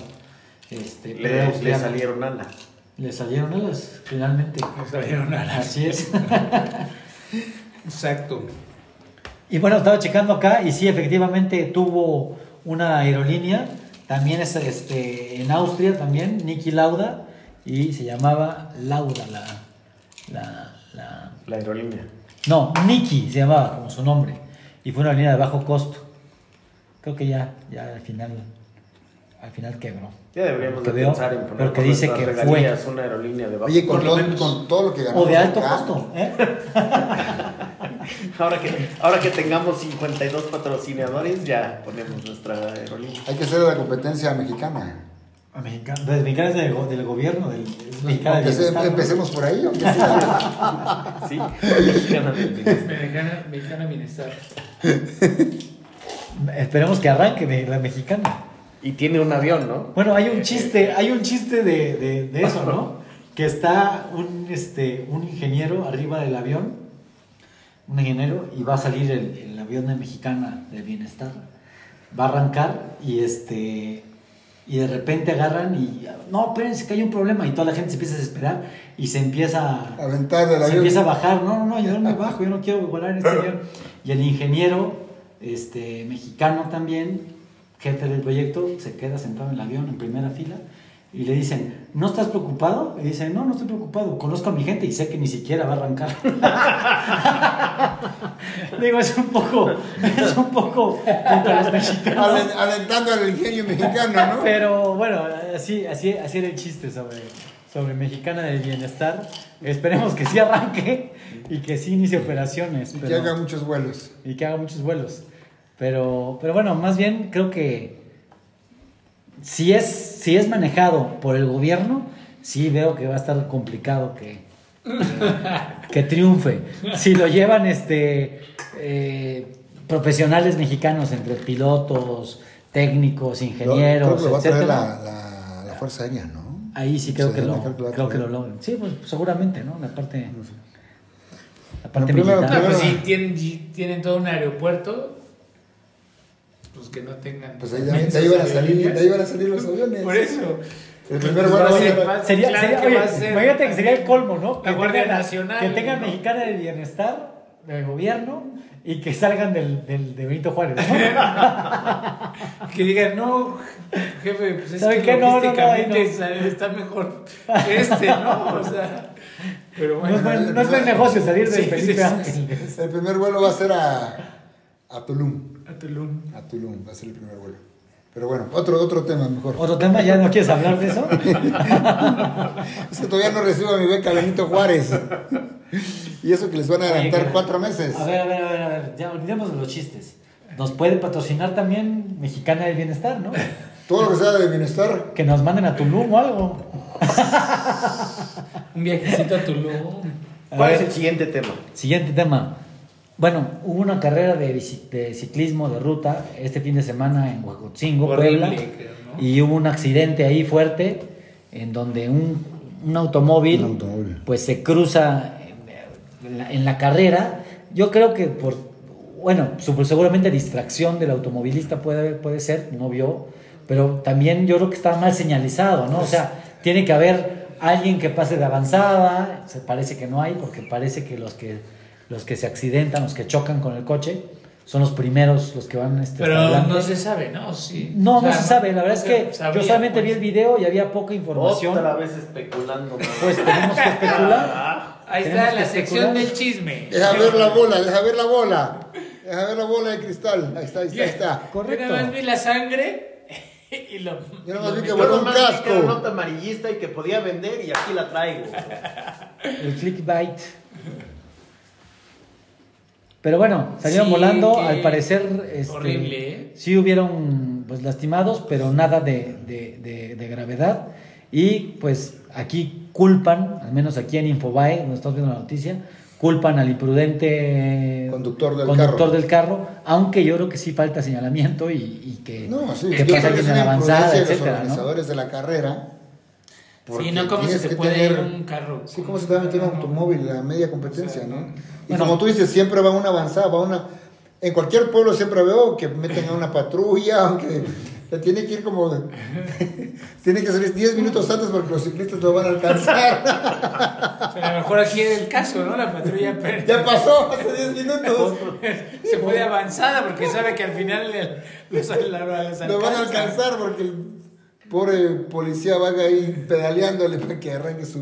Este, Le, le salieron alas. Le salieron alas, finalmente. Le salieron alas. Así es. Exacto. Y bueno, estaba checando acá y sí, efectivamente tuvo una aerolínea, también es este, en Austria, también, Niki Lauda, y se llamaba Lauda, la, la, la- La aerolínea. No, Niki se llamaba como su nombre, y fue una aerolínea de bajo costo. Creo que ya, ya al final, al final quebró. Ya deberíamos de pensar en poner porque con dice que fue. una aerolínea de bajo Oye, con lo todo, menos. con todo lo que ganamos O de alto acá, costo, ¿eh? Ahora que, ahora que tengamos 52 patrocinadores, ya ponemos nuestra aerolínea. Hay que hacer la competencia mexicana. A mexicana- de mexicanas del, go- del gobierno, del, es mexicana del empecemos por ahí. aunque sea. Sí, mexicana. Mexicana, mexicana bienestar. Esperemos que arranque de la mexicana. Y tiene un avión, ¿no? Bueno, hay un chiste, hay un chiste de, de- de eso, ¿no? Que está un, este, un ingeniero arriba del avión, un ingeniero, y va a salir el, el avión de Mexicana del Bienestar. Va a arrancar y este y de repente agarran y no, espérense que hay un problema y toda la gente se empieza a desesperar y se empieza a, Aventar del se avión. empieza a bajar, no, no, no, yo no me bajo, yo no quiero volar en este avión. Y el ingeniero este, mexicano también, jefe del proyecto, se queda sentado en el avión en primera fila y le dicen, ¿no estás preocupado? Y dice, no, no estoy preocupado, conozco a mi gente y sé que ni siquiera va a arrancar. Digo, es un poco, es un poco contra los mexicanos. Alen- Alentando al ingenio mexicano, ¿no? Pero bueno, así, así, así era el chiste sobre, sobre Mexicana del Bienestar. Esperemos que sí arranque y que sí inicie operaciones. Y que haga muchos vuelos. y que haga muchos vuelos. Pero, pero bueno, más bien creo que si es, si es manejado por el gobierno, sí veo que va a estar complicado que, que triunfe. Si lo llevan este eh, profesionales mexicanos entre pilotos, técnicos, ingenieros, Creo que lo va a traer etcétera, la, la, la Fuerza Aérea, ¿no? Ahí sí creo que lo, creo que lo creo que logran. Sí, pues seguramente, ¿no? La parte, la parte Pero primero- militar. No, pues si tienen, si tienen todo un aeropuerto, pues que no tengan. Pues ahí, de ahí- van a salir, de ahí van a salir los aviones. Por eso. El primer Pues vuelo Sería, claro sería- que oye, va a ser- imagínate que sería el colmo, ¿no? La Que Guardia tengan- Nacional, Que tengan ¿no? mexicana del bienestar del gobierno y que salgan del, del, de Benito Juárez. ¿no? Que digan, no, jefe, pues es ¿Sabe que qué? No, no, no, logísticamente está- mejor este, ¿no? O sea, pero No bueno. es buen, no es buen negocio salir de Sí, Felipe sí, sí, Ángeles. El primer vuelo va a ser a, a Tulum. A Tulum. A Tulum va a ser el primer vuelo. Pero bueno, otro, otro tema mejor. Otro tema, ¿ya no quieres hablar de eso? Es que todavía no recibo mi beca Benito Juárez. Y eso que les van a adelantar Oye, que- cuatro meses. A ver, a ver, a ver, a ver, ya olvidemos de los chistes. Nos puede patrocinar también Mexicana del Bienestar, ¿no? Todo lo que sea de bienestar. Que nos manden a Tulum o algo. Un viajecito a Tulum. A ¿Cuál ver. es el siguiente tema? Siguiente tema. Bueno, hubo una carrera de, ciclismo de ruta este fin de semana en Horrible, Puebla, creo, ¿no? y hubo un accidente ahí fuerte en donde un, un automóvil, Un automóvil. pues se cruza en la, en la carrera. Yo creo que por, bueno, su- seguramente distracción del automovilista puede, puede ser, no vio, pero también yo creo que está mal señalizado, ¿no? O sea, tiene que haber alguien que pase de avanzada, se parece que no hay, porque parece que los que, los que se accidentan, los que chocan con el coche, son los primeros los que van este, Pero adelante. no se sabe, ¿no? Sí. No, O sea, no se sabe, la verdad es que yo solamente pues. vi el video y había poca información. Otra vez especulando. ¿no? Pues tenemos que especular. Ah, Ahí está la sección del chisme. Deja ver la bola, deja ver la bola. Deja ver la bola de cristal. Ahí está, ahí está, ahí está. Correcto. Yo nada más vi la sangre y lo. Yo nada más vi que voló un casco. nota amarillista y que podía vender y aquí la traigo. El clickbait. Pero bueno, salieron Sí, volando, al parecer este, horrible, ¿eh? sí hubieron pues, lastimados, pero nada de, de- de- de gravedad. Y pues aquí culpan, al menos aquí en Infobae, donde estamos viendo la noticia, culpan al imprudente Conductor del conductor carro. del carro, aunque yo creo que sí falta señalamiento y, y que, No, sí, que pasa que es en una avanzada, de los etcétera, ¿no? de la carrera. porque Sí, no, ¿cómo se tienes te que puede tener- ir un carro? Sí, ¿cómo se te va a meter un automóvil a media competencia, O sea, no? Y Bueno. como tú dices, siempre va una avanzada, va una... En cualquier pueblo siempre veo que meten a una patrulla, aunque tiene que ir como... tiene que salir 10 minutos antes porque los ciclistas lo van a alcanzar. Pero a lo mejor aquí es el caso, ¿no? La patrulla per- ya pasó hace 10 minutos. se fue de avanzada porque sabe que al final le- los. Lo van a alcanzar porque el pobre policía va ahí pedaleándole para que arranque su,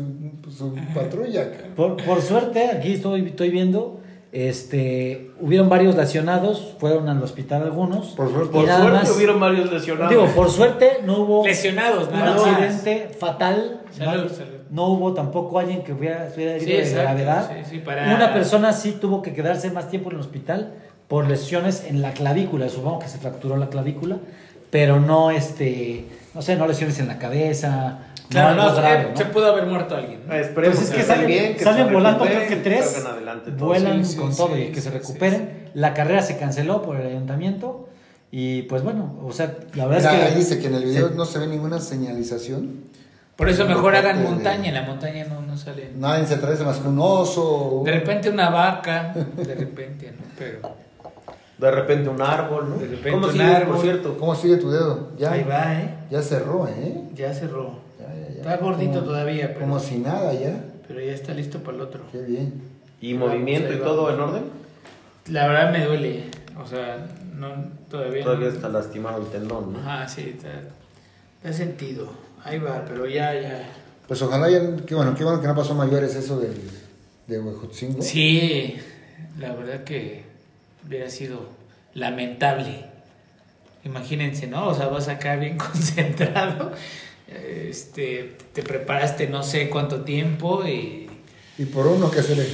su patrulla. Por, por suerte, aquí estoy, estoy viendo, este, hubieron varios lesionados, fueron al hospital algunos. Por suerte. Por suerte más- hubieron varios lesionados. Digo, por suerte no hubo Lesionados, un nada más. accidente fatal. Salud, no, salud. no hubo tampoco alguien que hubiera, estuviera herido Sí, de exacto, gravedad. sí, sí, para- Una persona sí tuvo que quedarse más tiempo en el hospital por lesiones en la clavícula. Supongo que se fracturó la clavícula, pero no, este, no sé, no lesiones en la cabeza. Claro, no, grave, se, ¿no? se pudo haber muerto alguien. ¿no? Esperemos Pues es que salen, bien, que salen volando, creo que tres, adelante todos. vuelan Sí, sí, con sí, todo y que sí, se sí, recuperen. La carrera se canceló por el ayuntamiento y pues bueno, o sea, la verdad Mira, es ahí que... dice que en el video Sí. no se ve ninguna señalización. Por eso mejor hagan montaña. En la montaña no, no sale. Nadie se atraviesa más que un oso. De repente una vaca. De repente, ¿no? Pero. De repente un árbol, ¿no? De repente ¿Cómo un sigue, árbol. por cierto? ¿Cómo sigue tu dedo? Ya, Ahí va, ¿eh? ya cerró, ¿eh? Ya cerró. Está gordito Como- todavía, pero, Como si nada ya. pero ya está listo para el otro. Qué bien. ¿Y movimiento Ahí y todo en orden? La verdad me duele. O sea, no, todavía. Todavía no. está lastimado el tendón, ¿no? Ajá, sí, está, está sentido. Ahí va, pero ya, ya. Pues ojalá ya, qué bueno, qué bueno que no pasó mayores eso del, de Huejotzingo. Sí, la verdad que hubiera sido lamentable. Imagínense, ¿no? O sea, vas acá bien concentrado, este, te preparaste no sé cuánto tiempo y Y por uno que se le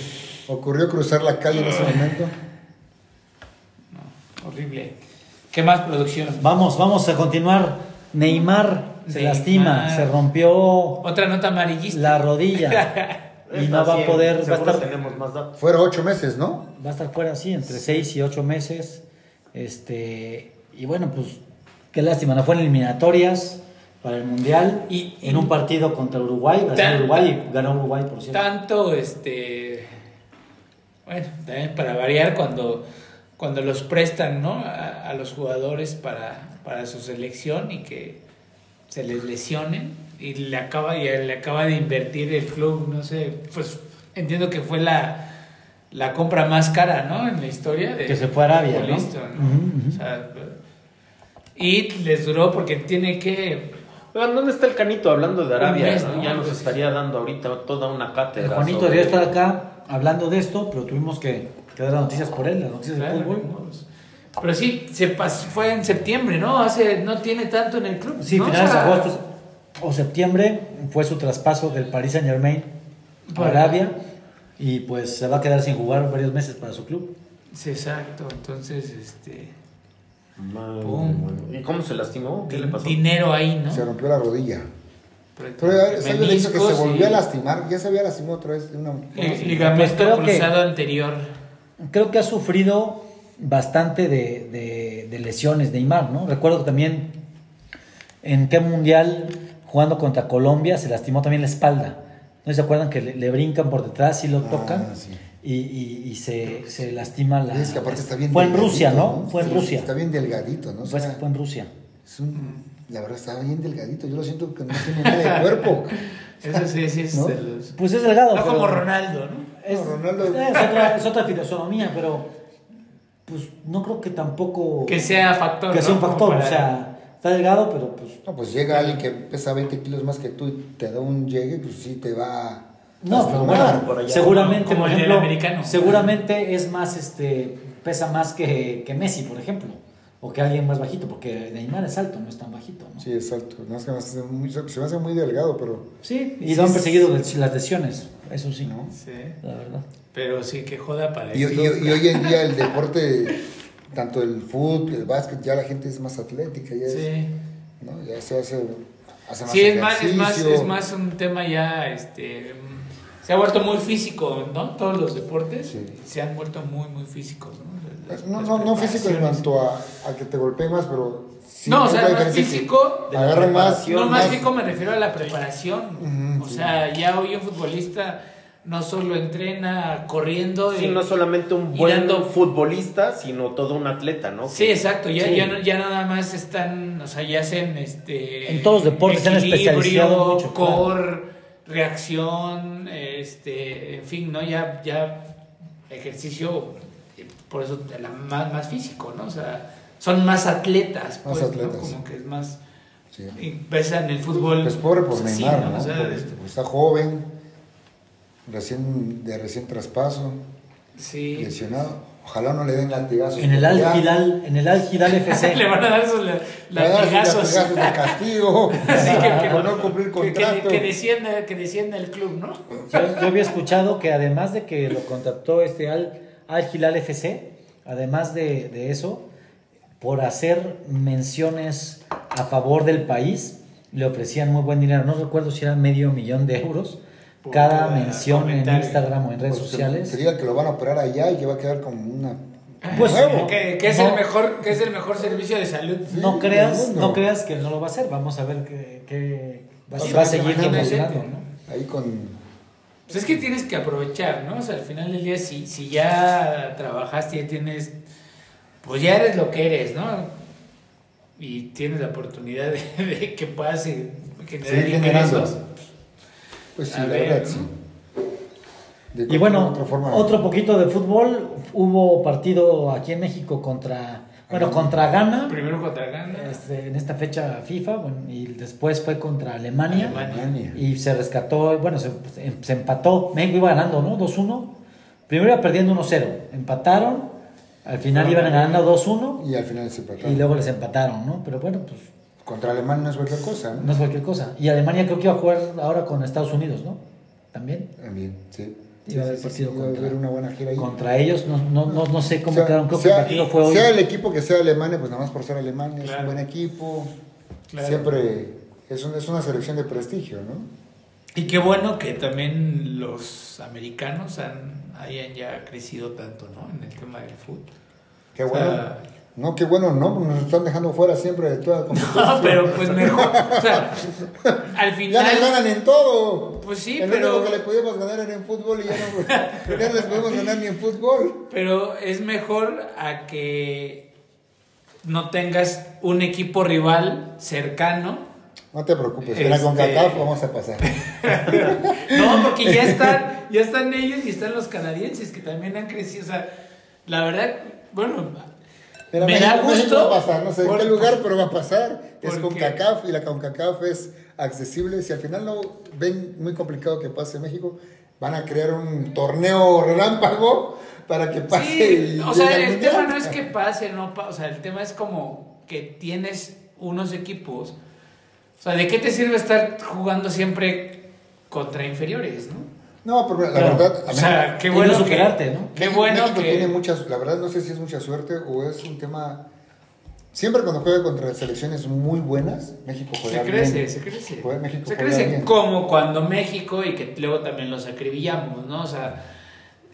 ocurrió cruzar la calle en ese momento. no, horrible. ¿Qué más producción? Vamos, vamos a continuar. Neymar se Neymar. lastima, se rompió Otra nota amarillista. la rodilla y no va a sí, poder, va a estar, tenemos más datos. Fuera ocho meses, ¿no? va a estar fuera así entre 6 y 8 meses. Este, y bueno, pues qué lástima, no fue en eliminatorias para el Mundial Y- en un partido contra Uruguay, Brasil Uruguay y ganó Uruguay por cierto. Tanto, este. Bueno, también para variar, cuando, cuando los prestan, ¿no? A, a los jugadores para, para su selección y que se les lesionen y le acaba, y le acaba de invertir el club, no sé, pues entiendo que fue la, la compra más cara, ¿no? En la historia. De, Que se fue a Arabia, ¿no? y les duró porque tiene que Oigan, ¿dónde está el Canito hablando de Arabia? mes, no? ¿no? Ya nos estaría dando ahorita toda una cátedra. El Juanito sobre- debería estar acá hablando de esto, pero tuvimos que, que dar las noticias por él, las noticias Claro, del fútbol. ¿no? Pues, Pero sí, se pas- fue en septiembre, ¿no? Hace, no tiene tanto en el club. Sí, ¿no? finales O sea, de agosto o septiembre fue su traspaso del Paris Saint Germain a Arabia y pues se va a quedar sin jugar varios meses para su club. Sí, exacto. Entonces, este. Madre. ¿Y cómo se lastimó? ¿Qué le pasó? Dinero ahí, ¿no? Se rompió la rodilla. Pero- Pero ya dicho que se meniscos volvió a y- lastimar. Ya se había lastimado otra vez de una. Ligamento creo que- cruzado anterior. Creo que ha sufrido bastante de, de- de lesiones Neymar, ¿no? Recuerdo también en qué mundial jugando contra Colombia se lastimó también la espalda. ¿No se acuerdan que le, le brincan por detrás y lo Ah, tocan? sí. Y, y- y se, se lastima la... Es que aparte está bien Fue en Rusia, ¿no? Fue en Sí, Rusia. Está bien delgadito, ¿no? O sea, fue en Rusia. Es un- la verdad está bien delgadito. Yo lo siento que no tiene nada de cuerpo. Eso sí, sí es ¿No? Pues es delgado. No pero como Ronaldo, ¿no? Es, No, Ronaldo- es otra, es otra filosofía, pero pues no creo que tampoco Que sea factor. que sea un factor. O sea, está delgado, pero pues No, pues llega alguien que pesa 20 kilos más que tú y te da un llegue, pues sí te va No, lastimar. bueno, por allá. seguramente, Como por el americano. seguramente es más, este, pesa más que, que Messi, por ejemplo, o que alguien más bajito, porque Neymar es alto, no es tan bajito, ¿no? Sí, exacto. No, es que hace muy- se me hace muy delgado, pero Sí, y Sí, lo han sí. perseguido las lesiones, eso sí, ¿no? Sí. la verdad. Pero sí que joda para Y, y- hoy en día el deporte, tanto el fútbol, el básquet, ya la gente es más atlética, ya, es- Sí. ¿no? ya se hace, hace más Sí, es más, es más, es más un tema ya, este, se ha vuelto muy físico, ¿no? Todos los deportes Sí. se han vuelto muy, muy físicos, ¿no? Las- No, las no, no físico en cuanto a, a que te golpeen más, pero... sí no, o sea, más físico, Agarran más... no más más- físico me refiero a la preparación. O sí. sea, ya hoy un futbolista no solo entrena corriendo Sí, y- no solamente un buen dando- futbolista, sino todo un atleta, ¿no? Sí, exacto, ya, Sí. ya, no- ya nada más están, o sea, ya hacen este... En todos los deportes se han equilibrio, especializado mucho, claro. Reacción, este, en fin, ¿no? Ya, ya ejercicio, eh, por eso la- más, más físico, ¿no? O sea, son más atletas, Más pues, ¿no? atletas. Como que es más... Sí. Y ves en el fútbol... Pues pobre por sí, Neymar, ¿no? O sea, Porque está joven, recién, de recién traspaso, sí. lesionado. Ojalá no le den latigazos. En el Al Hilal, en el Al Hilal FC. Le van a dar esos la- le van a dar sus latigazos. latigazos de castigo Sí, que- que- por no cumplir contrato. Que, que descienda, que descienda el club, ¿no? Yo, yo había escuchado que además de que lo contrató este Al, Al Hilal FC, además de, de eso, por hacer menciones a favor del país, le ofrecían muy buen dinero. No recuerdo si era medio millón de euros Por cada cada mención en. Instagram o en redes Pues que- sociales. Que diga que lo van a operar allá y que va a quedar como una. Pues, nuevo. Que, que es No. el mejor, que es el mejor servicio de salud. Sí, No creas, no creas que no lo va a hacer. Vamos a ver que, que va, Sí, va a seguir promocionando, ¿no? Ahí con. Pues es que tienes que aprovechar, ¿no? O sea, al final del día, si, si ya trabajaste, ya tienes, pues ya eres lo que eres, ¿no? Y tienes la oportunidad de, de que puedas eh, generar ingresos. Pues sí, A la ver, verdad, ¿no? sí. De Y bueno, otra forma- otro poquito de fútbol. Hubo partido aquí en México contra, bueno, Ghana. contra Ghana. Primero contra Ghana. este, en esta fecha FIFA, bueno, y después fue contra Alemania, Alemania. Y se rescató, bueno, se, se empató, México iba ganando, ¿no? 2-1, primero iba perdiendo 1-0, empataron, al final iban ganando 2-1 Y al final se empataron. y luego les empataron, ¿no? Pero bueno, pues Contra Alemania no es cualquier cosa, ¿no? no es cualquier cosa. Y Alemania creo que iba a jugar ahora con Estados Unidos, ¿no? También. También, sí. Iba a haber Sí, sí, contra- haber una buena gira ahí. Contra ellos, no, no, no, no sé cómo Sea- quedaron, creo que el partido fue hoy. Sea el equipo que sea Alemania, pues nada más por ser Alemania, es un buen equipo. Claro. Siempre es, un- es una selección de prestigio, ¿no? Y qué bueno que también los americanos han, hayan ya crecido tanto, ¿no? En el tema del fútbol. Qué O bueno. sea, no, qué bueno, no, nos están dejando fuera siempre de toda competencia. No, pero pues mejor. O sea, al Ya final. nos ganan en todo. Pues sí, el pero- único que le pudimos ganar era en fútbol y ya no, ya no les podemos ganar ni en fútbol. Pero es mejor a que no tengas un equipo rival cercano. No te preocupes, que la Este- CONCACAF vamos a pasar. No, porque ya están, ya están ellos y están los canadienses que también han crecido. O sea, la verdad, bueno, Pero me México, da gusto. va a pasar, no sé en qué lugar, pero va a pasar. Es ¿Por con qué? CACAF y la CONCACAF es accesible. Si al final no ven muy complicado que pase México, van a crear un torneo relámpago para que pase. Sí, y o sea, el Mundial. tema no es que pase, no pa- o sea, el tema es como que tienes unos equipos. O sea, ¿de qué te sirve estar jugando siempre contra inferiores, no? No, pero la Claro. verdad. a O sea, qué bueno no superarte, que, ¿no? Qué bueno México que tiene muchas, la verdad no sé si es mucha suerte o es un tema. Siempre cuando juega contra selecciones muy buenas, México juega se crece, bien. se crece. Juega- México se crece como cuando México y que luego también los acribillamos, ¿no? O sea,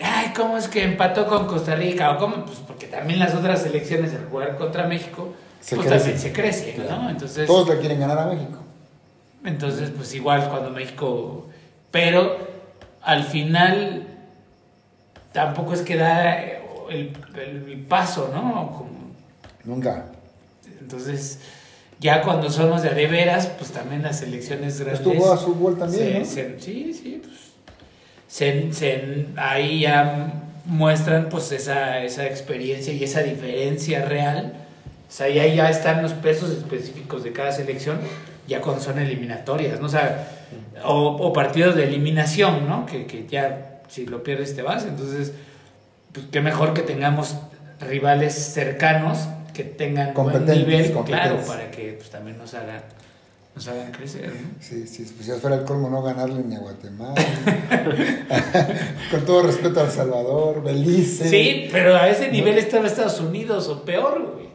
ay, ¿cómo es que empató con Costa Rica? O cómo, pues porque también las otras selecciones al jugar contra México, Se pues crece. también se crece, Claro. ¿no? Entonces, Todos le quieren ganar a México. entonces, pues igual cuando México. Pero al final tampoco es que da eh, el, el paso, ¿no? Como- Nunca. entonces, Ya cuando somos de de veras, pues también las selecciones grandes. Estuvo a fútbol también, se- ¿no? se- sí, sí, pues. se- se- ahí ya muestran pues esa, esa experiencia y esa diferencia real. O sea, y ahí ya están los pesos específicos de cada selección, ya cuando son eliminatorias, ¿no? O sea, o, o partidos de eliminación, ¿no? Que, que ya si lo pierdes te vas. Entonces, pues qué mejor que tengamos rivales cercanos que tengan buen nivel, claro, para que pues, también nos hagan, nos hagan crecer, ¿no? Sí, sí, pues ya fuera el colmo no ganarle ni a Guatemala. Con todo respeto a El Salvador, Belice. Sí, pero a ese nivel estaba Estados Unidos o peor, güey.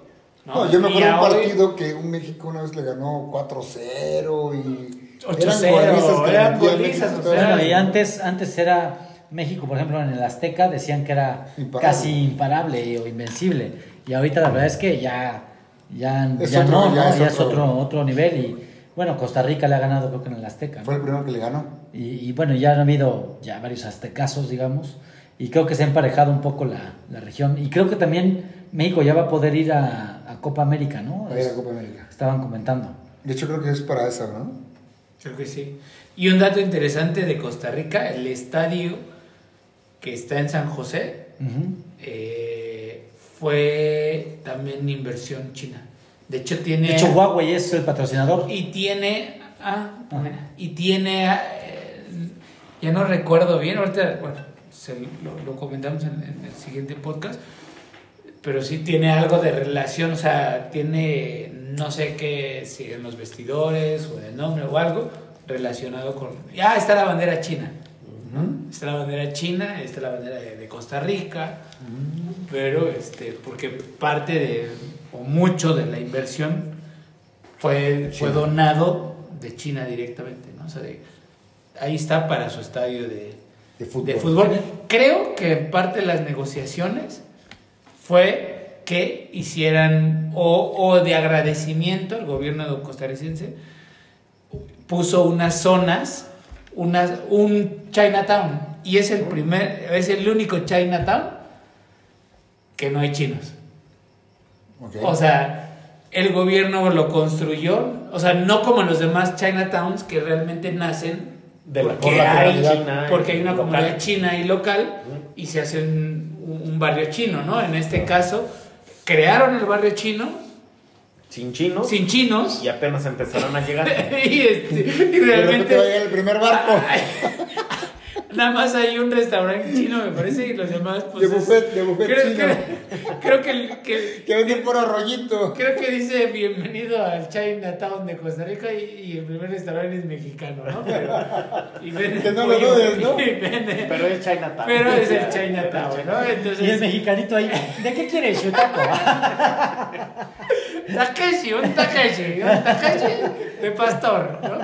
No, yo me acuerdo un partido que un México una vez le ganó 4-0 y. 8-0, eran golizas o sea, Bueno, y antes, antes era México, por ejemplo, en el Azteca decían que era Imparable. casi imparable o invencible. Y ahorita la verdad es que ya, ya, Es ya otro- no, ya ¿no? es ya es otro- otro, otro nivel. Y bueno, Costa Rica le ha ganado creo que en el Azteca. ¿no? Fue el primero que le ganó. Y, y bueno, ya han habido ya varios aztecazos, digamos, y creo que se ha emparejado un poco la, la región. Y creo que también México ya va a poder ir a, a Copa América, ¿no? A ir a Copa América. Estaban comentando. De hecho, creo que es para esa, ¿no? Creo que sí. Y un dato interesante de Costa Rica, el estadio que está en San José eh, fue también inversión china. De hecho tiene... De hecho, Huawei es el patrocinador. Y tiene. Ah, mira, y tiene. eh, ya no recuerdo bien, ahorita, bueno, se lo, lo comentamos en, en el siguiente podcast. Pero sí tiene algo de relación, o sea, tiene no sé qué, si en los vestidores o en el nombre o algo relacionado con. Ya está la bandera china. Está la bandera china, está la bandera de, de Costa Rica, pero este, porque parte de, o mucho de la inversión fue, fue donado de China directamente, ¿no? O sea, de- ahí está para su estadio de, De fútbol. de fútbol. Creo que en parte de las negociaciones fue que hicieran, o, o de agradecimiento, el gobierno costarricense puso unas zonas, unas, un Chinatown, y es el primer, es el único Chinatown que no hay chinos. O sea, el gobierno lo construyó, o sea, no como los demás Chinatowns que realmente nacen De la- porque, por la hay, comunidad china porque hay una local. comunidad china y local y se hace un, un barrio chino, ¿no? En este caso, crearon el barrio chino Sin chinos. sin chinos Y apenas empezaron a llegar. y, este, y realmente va a llegar el primer barco. nada más hay un restaurante chino, me parece, y los demás pues De buffet, de buffet creo, chino. creo- creo que, el- que Que venden puro rollito. Creo que dice bienvenido al Chinatown de Costa Rica y, y el primer restaurante es mexicano, ¿no? Pero, y vende Que no lo dudes, ¿no? vende- Pero es Chinatown. pero es el Chinatown, ¿no? Y el Entonces, mexicanito ahí, ¿de qué quieres, Shutaco? Takeshi, un Takeshi, un Takeshi de pastor, ¿no?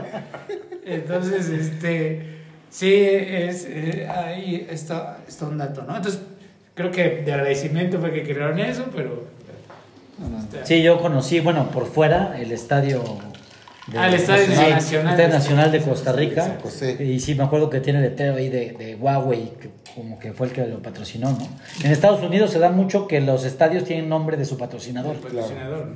Entonces, este, sí, es, eh, ahí está, está un dato, ¿no? Entonces, creo que de agradecimiento fue que crearon eso, pero... está- Sí, yo conocí, bueno, por fuera, el estadio. de- Ah, el Estadio Sí, Nacional. Estadio Nacional de Costa Rica. Y sí, me acuerdo que tiene letrero ahí de, de Huawei, que como que fue el que lo patrocinó, ¿no? En Estados Unidos se da mucho que los estadios tienen nombre de su patrocinador. el patrocinador, ¿no?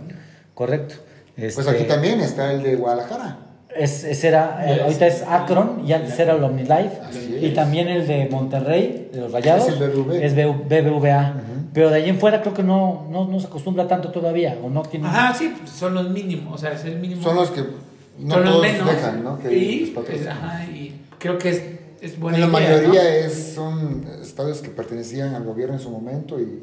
Correcto. Pues Este, aquí también está el de Guadalajara. Es, ese era, eh, ahorita es Akron y antes era el OmniLife. Y es. también el de Monterrey, de los Rayados, Es el BBVA. es BV- BBVA. Pero de ahí en fuera creo que no, no, no se acostumbra tanto todavía, o no tiene... Ajá, sí, pues, son los mínimos, o sea, es el mínimo. Son los que no Son los todos menos. dejan, ¿no? Que y, los pues, ajá, y creo que es, es buena la idea, mayoría ¿no? es, son estadios que pertenecían al gobierno en su momento y,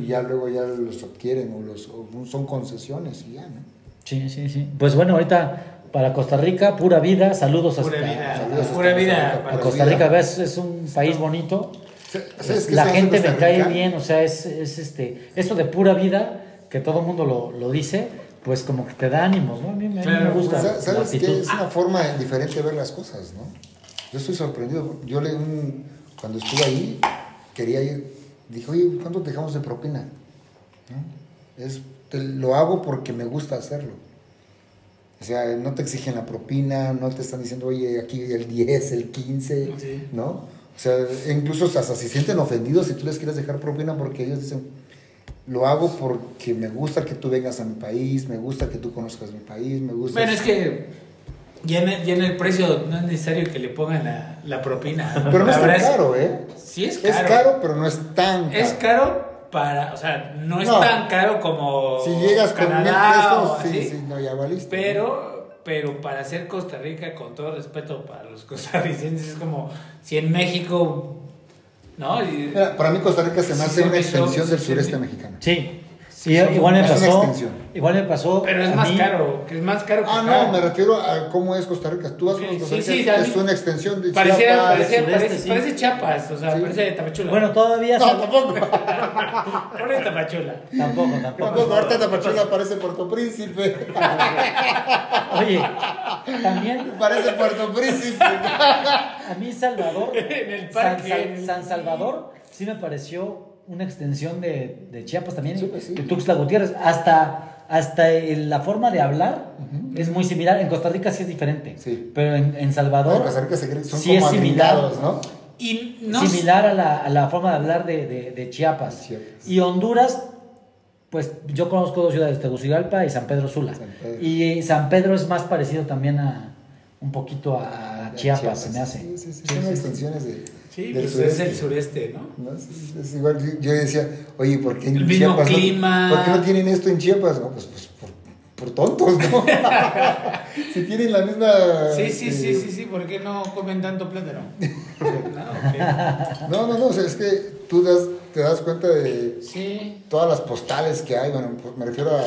y ya luego ya los adquieren o, los, o son concesiones y ya, ¿no? Sí, sí, sí. Pues bueno, ahorita para Costa Rica, pura vida, saludos Pura hasta, vida, saludos pura hasta vida. Costa Rica, Costa Rica. ves, es un país bonito. ¿Sabes qué La gente me cae bien, o sea, es, es este, esto de pura vida, que todo el mundo lo, lo dice, pues como que te da ánimos, ¿no? A mí, a mí me gusta. ¿Sabes qué? Es una forma diferente de ver las cosas, ¿no? Yo estoy sorprendido. Yo le un, cuando estuve ahí, quería ir, dije, oye, ¿cuánto dejamos de propina? ¿No? Es, lo hago porque me gusta hacerlo. O sea, no te exigen la propina, no te están diciendo, oye, aquí el 10, el 15, Sí. ¿no? O sea, incluso hasta se sienten ofendidos si tú les quieres dejar propina porque ellos dicen, lo hago porque me gusta que tú vengas a mi país, me gusta que tú conozcas mi país, me gusta... Bueno, es que ya en, el, ya en el precio no es necesario que le pongan la, la propina. Pero no La es tan caro, ¿eh? Sí es caro. Es caro, pero no es tan caro. Es caro para, o sea, no es No. tan caro como Si llegas con mil Canadá o pesos, sí, así, sí, no, ya valiste. Pero, pero para hacer Costa Rica, con todo respeto para los costarricenses, es como si en México, ¿no? Y- Mira, para mí Costa Rica se me hace una extensión del sí, sureste sí. mexicano. Sí. Sí, Y- son- igual me pasó. Igual me pasó. pero es más mí- caro, que es más caro que Ah, no, me refiero a cómo es Costa Rica. Tú vas Sí, con Costa sí, Rica, sí, a es una extensión de Pareciera, Chiapas, parece, sureste, parece, sí. parece Chiapas, o sea, Sí. parece Tapachula. Bueno, todavía. No, tampoco. Ponle Tapachula. Tampoco, tampoco. Tampoco, ahorita Tapachula parece Puerto Príncipe. Oye, también Parece Puerto Príncipe. a mí Salvador, En el San, parque. San Salvador, sí me pareció una extensión de, de Chiapas también, Sí, pues sí. de Tuxtla Gutiérrez. Hasta, hasta el- la forma de hablar es muy similar. En Costa Rica sí es diferente, Sí. pero en, Salvador Costa Rica se cree- son sí como es similar. ¿no? Y no similar a la, a la forma de hablar de, de- de Chiapas. Chiapas. Y Honduras, pues yo conozco dos ciudades, Tegucigalpa y San Pedro Sula. San Pedro. Y San Pedro es más parecido también a un poquito a, a Chiapas, se me hace. Sí, sí, sí, son extensiones de, Sí, del pues sureste. es el sureste, ¿no? ¿no? Sí, es igual, yo- decía, oye, ¿por qué en El mismo Chiapas no- clima. ¿Por qué no tienen esto en Chiapas? No, pues, pues por, por tontos, ¿no? si tienen la misma... Sí, sí, este, sí, sí, sí, ¿por qué no comen tanto plátano? No, ok. No, no, no, o sea, es que tú das- te das cuenta de Sí, todas las postales que hay, bueno, pues me refiero a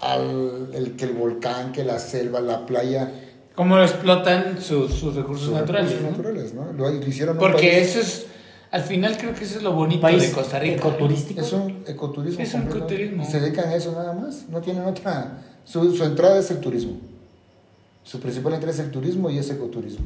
al el, que el volcán, que la selva, la playa, cómo explotan sus, sus recursos sus naturales, recursos ¿no? naturales, ¿no? Lo, lo hicieron un Porque país- eso es, al final creo que eso es lo bonito País de Costa Rica. ecoturístico. Es un ecoturismo. Es un ecoturismo. Se dedican a eso nada más. No tienen otra. Su, su entrada es el turismo. Su principal entrada es el turismo y es ecoturismo.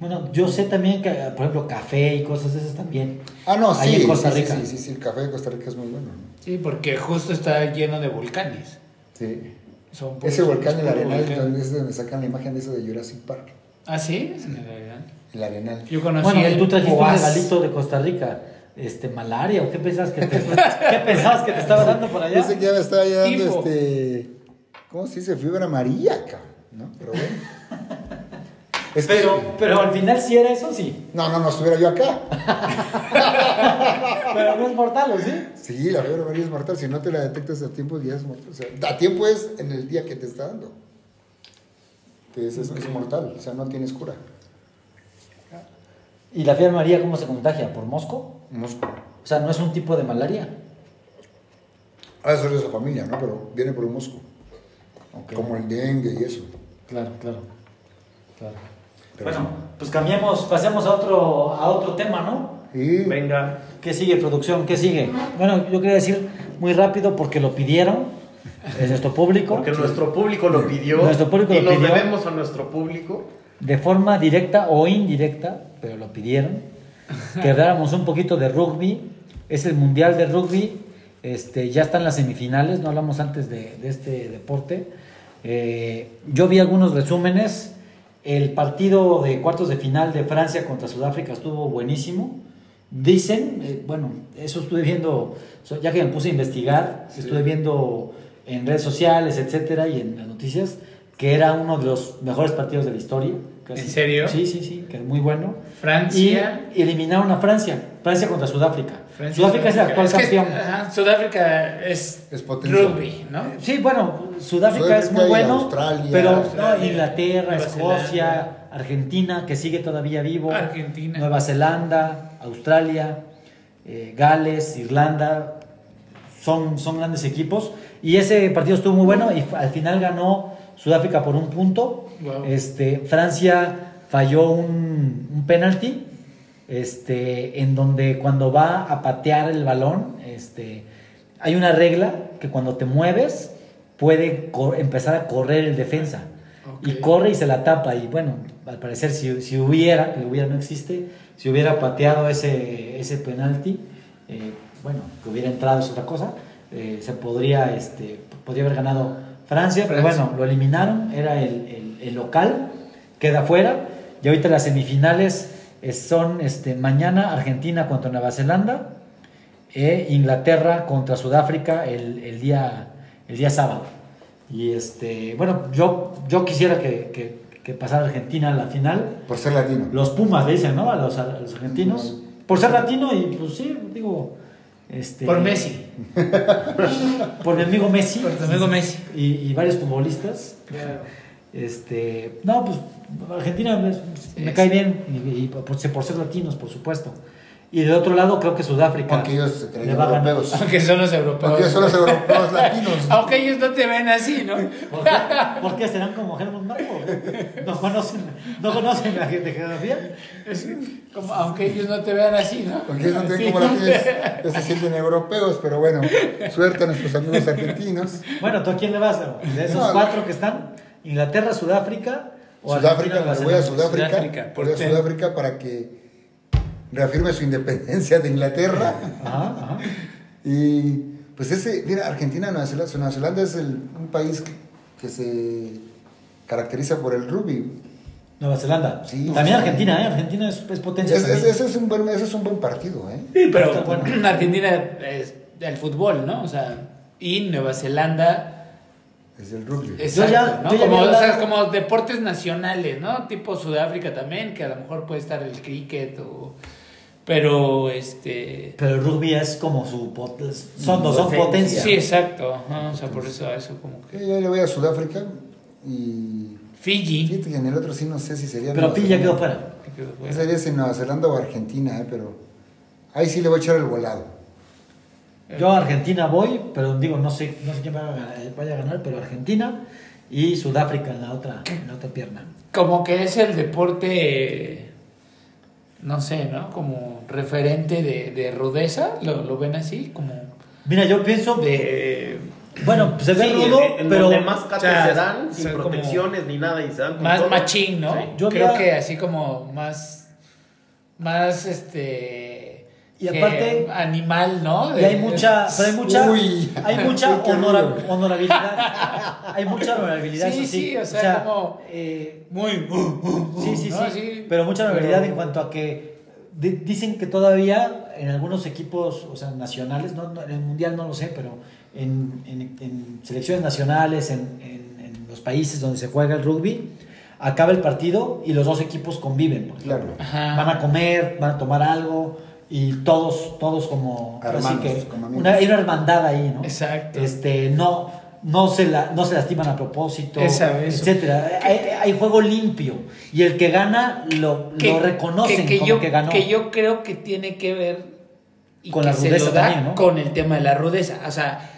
Bueno, yo sé también que, por ejemplo, café y cosas de esas también. Ah, no, Ahí sí. en Costa sí, sí, Rica. Sí, sí, sí, el café de Costa Rica es muy bueno. ¿no? Sí, porque justo está lleno de volcanes. Sí. Son Ese volcán, el Arenal, volcán. donde es donde sacan la imagen de eso de Jurassic Park. ¿Ah, sí? Es en el Arenal. El Arenal. Yo conocí Bueno, el tú trajiste un regalito de Costa Rica. Este, malaria, ¿o qué pensabas que te, qué pensabas que te estaba dando por allá? Ese que ya me estaba dando este. ¿Cómo se dice? Fiebre amarilla, cabrón. ¿No? Pero bueno. Es que- Pero, pero al final sí era eso, sí. No, no, no estuviera yo acá. Pero no es mortal, ¿o sí? Sí, la fiebre amarilla es mortal. Si no te la detectas a tiempo, ya es mortal. O sea, a tiempo es en el día que te está dando. Que es, es, es mortal. O sea, no tienes cura. ¿Y la fiebre amarilla cómo se contagia? ¿Por mosco? Mosco. O sea, no es un tipo de malaria. Ah, eso es de esa familia, ¿no? Pero viene por un mosco. Como el dengue y eso. Claro, claro. claro. Pero bueno, pues cambiemos, pasemos a otro, a otro tema, ¿no? Y Venga. ¿Qué sigue, producción? ¿Qué sigue? Bueno, yo quería decir muy rápido porque lo pidieron, es nuestro público, Porque nuestro público lo pidió. Nuestro público y lo nos pidió. debemos a nuestro público. de forma directa o indirecta, pero lo pidieron, que habláramos un poquito de rugby. Es el Mundial de Rugby, este, ya están las semifinales, no hablamos antes de, de este deporte. Eh, yo vi algunos resúmenes. El partido de cuartos de final de Francia contra Sudáfrica estuvo buenísimo. Dicen, eh, bueno, eso estuve viendo, ya que me puse a investigar, estuve viendo en redes sociales, etcétera, y en las noticias, que era uno de los mejores partidos de la historia. Casi. ¿En serio? Sí, sí, sí, que es muy bueno. Francia. Y eliminaron a Francia, Francia contra Sudáfrica. Francia, Sudáfrica es el actual Es que, campeón. ajá, Sudáfrica es, rugby, ¿no? Sí, bueno, Sudáfrica, es muy bueno, Australia. pero no, Inglaterra, Escocia. Argentina, que sigue todavía vivo, Argentina. Nueva Zelanda, Australia, eh, Gales, Irlanda, son, son grandes equipos. Y ese partido estuvo muy bueno y al final ganó Sudáfrica por un punto. Wow. Este, Francia falló un, un penalti este, en donde cuando va a patear el balón, este, hay una regla que cuando te mueves puede empezar a correr el defensa. Y corre y se la tapa. Y bueno, al parecer si, si hubiera, que hubiera no existe, si hubiera pateado ese, ese penalti, eh, bueno, que hubiera entrado es otra cosa, eh, se podría, este, podría haber ganado Francia, pero bueno, lo eliminaron, era el, el- el local, queda fuera. Y ahorita las semifinales eh, son este, mañana Argentina contra Nueva Zelanda, e Inglaterra contra Sudáfrica el, el día, el día sábado. Y este, bueno, yo, yo quisiera que, que- que pasara Argentina a la final. Por ser latino. Los Pumas le dicen, ¿no? A los, a los argentinos. Por ser latino y pues sí, digo. Este, Por Messi. Por mi amigo Messi. Por tu amigo Messi. Y, y varios futbolistas. Claro. Este, no, pues Argentina me, cae bien, y, y por, por ser latinos, por supuesto. Y de otro lado, creo que Sudáfrica. Aunque ellos se creen le va a ganar. europeos. Aunque son los europeos. Porque ellos son los europeos latinos. Aunque ellos no te ven así, ¿no? ¿Por qué? ¿Por qué serán como Helmut Marko? ¿No conocen, ¿No conocen la de geografía? Es como, aunque ellos no te vean así, ¿no? Porque ellos no tienen como latinos, ellos se sienten europeos, pero bueno, suerte a nuestros amigos argentinos. Bueno, ¿tú a quién le vas? De esos No, cuatro que están, Inglaterra, Sudáfrica o Sudáfrica, me voy a? Sudáfrica, Sudáfrica, voy a. Sudáfrica para que reafirme su independencia de Inglaterra. Ajá, ajá. Y pues ese, mira, Argentina, Nueva Zelanda, Nueva Zelanda es el- un país que, que se caracteriza por el rugby. Nueva Zelanda. Sí. También Argentina, ¿eh? Argentina es, es potencia. Ese, es un buen, ese es un buen partido, ¿eh? Sí, pero bueno. Argentina es el fútbol, ¿no? O sea, y Nueva Zelanda Es el rugby. Exacto, ya- ¿no? yo ya como, o sea, como deportes nacionales, ¿no? Tipo Sudáfrica también, que a lo mejor puede estar el cricket o... Pero, este... Pero el rugby es como su pot- son, no, son Potencia. Sí, exacto. ajá, o sea, por eso, eso como que... Yo le voy a Sudáfrica y Fiji. fíjate que en el otro sí no sé si sería. Pero Pi ya quedó Zelanda. fuera. No sería si Nueva Zelanda o Argentina, ¿eh? Pero ahí sí le voy a echar el volado. Yo a Argentina voy, pero digo, no sé, no sé quién vaya a ganar, vaya a ganar, pero Argentina y Sudáfrica en la otra, en la otra pierna. Como que es el deporte, no sé, ¿no? Como referente de, de rudeza, ¿lo, lo ven así? Como Mira, yo pienso, de... bueno, se ve Sí, rudo, en, en pero donde más cates o sea, se dan, sin como- protecciones ni nada, y se dan con Más todo. machín, ¿no? Sí. Yo Creo había- que así como más, más este... Y aparte- Animal, ¿no? y hay mucha, pero hay mucha, Uy. hay mucha honora- honorabilidad, hay mucha honorabilidad, Sí, eso sí, sí, o sea, como- eh, Muy... Sí, sí, ¿no? sí, Pero mucha pero- en cuanto a que di- dicen que todavía en algunos equipos, o sea, nacionales, no, no, en el mundial no lo sé, pero en, en- en selecciones nacionales, en, los países donde se juega el rugby, acaba el partido y los dos equipos conviven. por. Claro. Ajá. Van a comer, van a tomar algo y todos, todos como así Hermanos, que como una, hay una hermandad ahí, ¿no? Exacto. Este, no, no se la, no se lastiman a propósito, Esa- etcétera. Hay, hay juego limpio y el que gana lo, lo reconocen que, que como yo, que ganó. que yo creo que tiene que ver y Con que la se rudeza lo da también, ¿no? con el tema de la rudeza. O sea,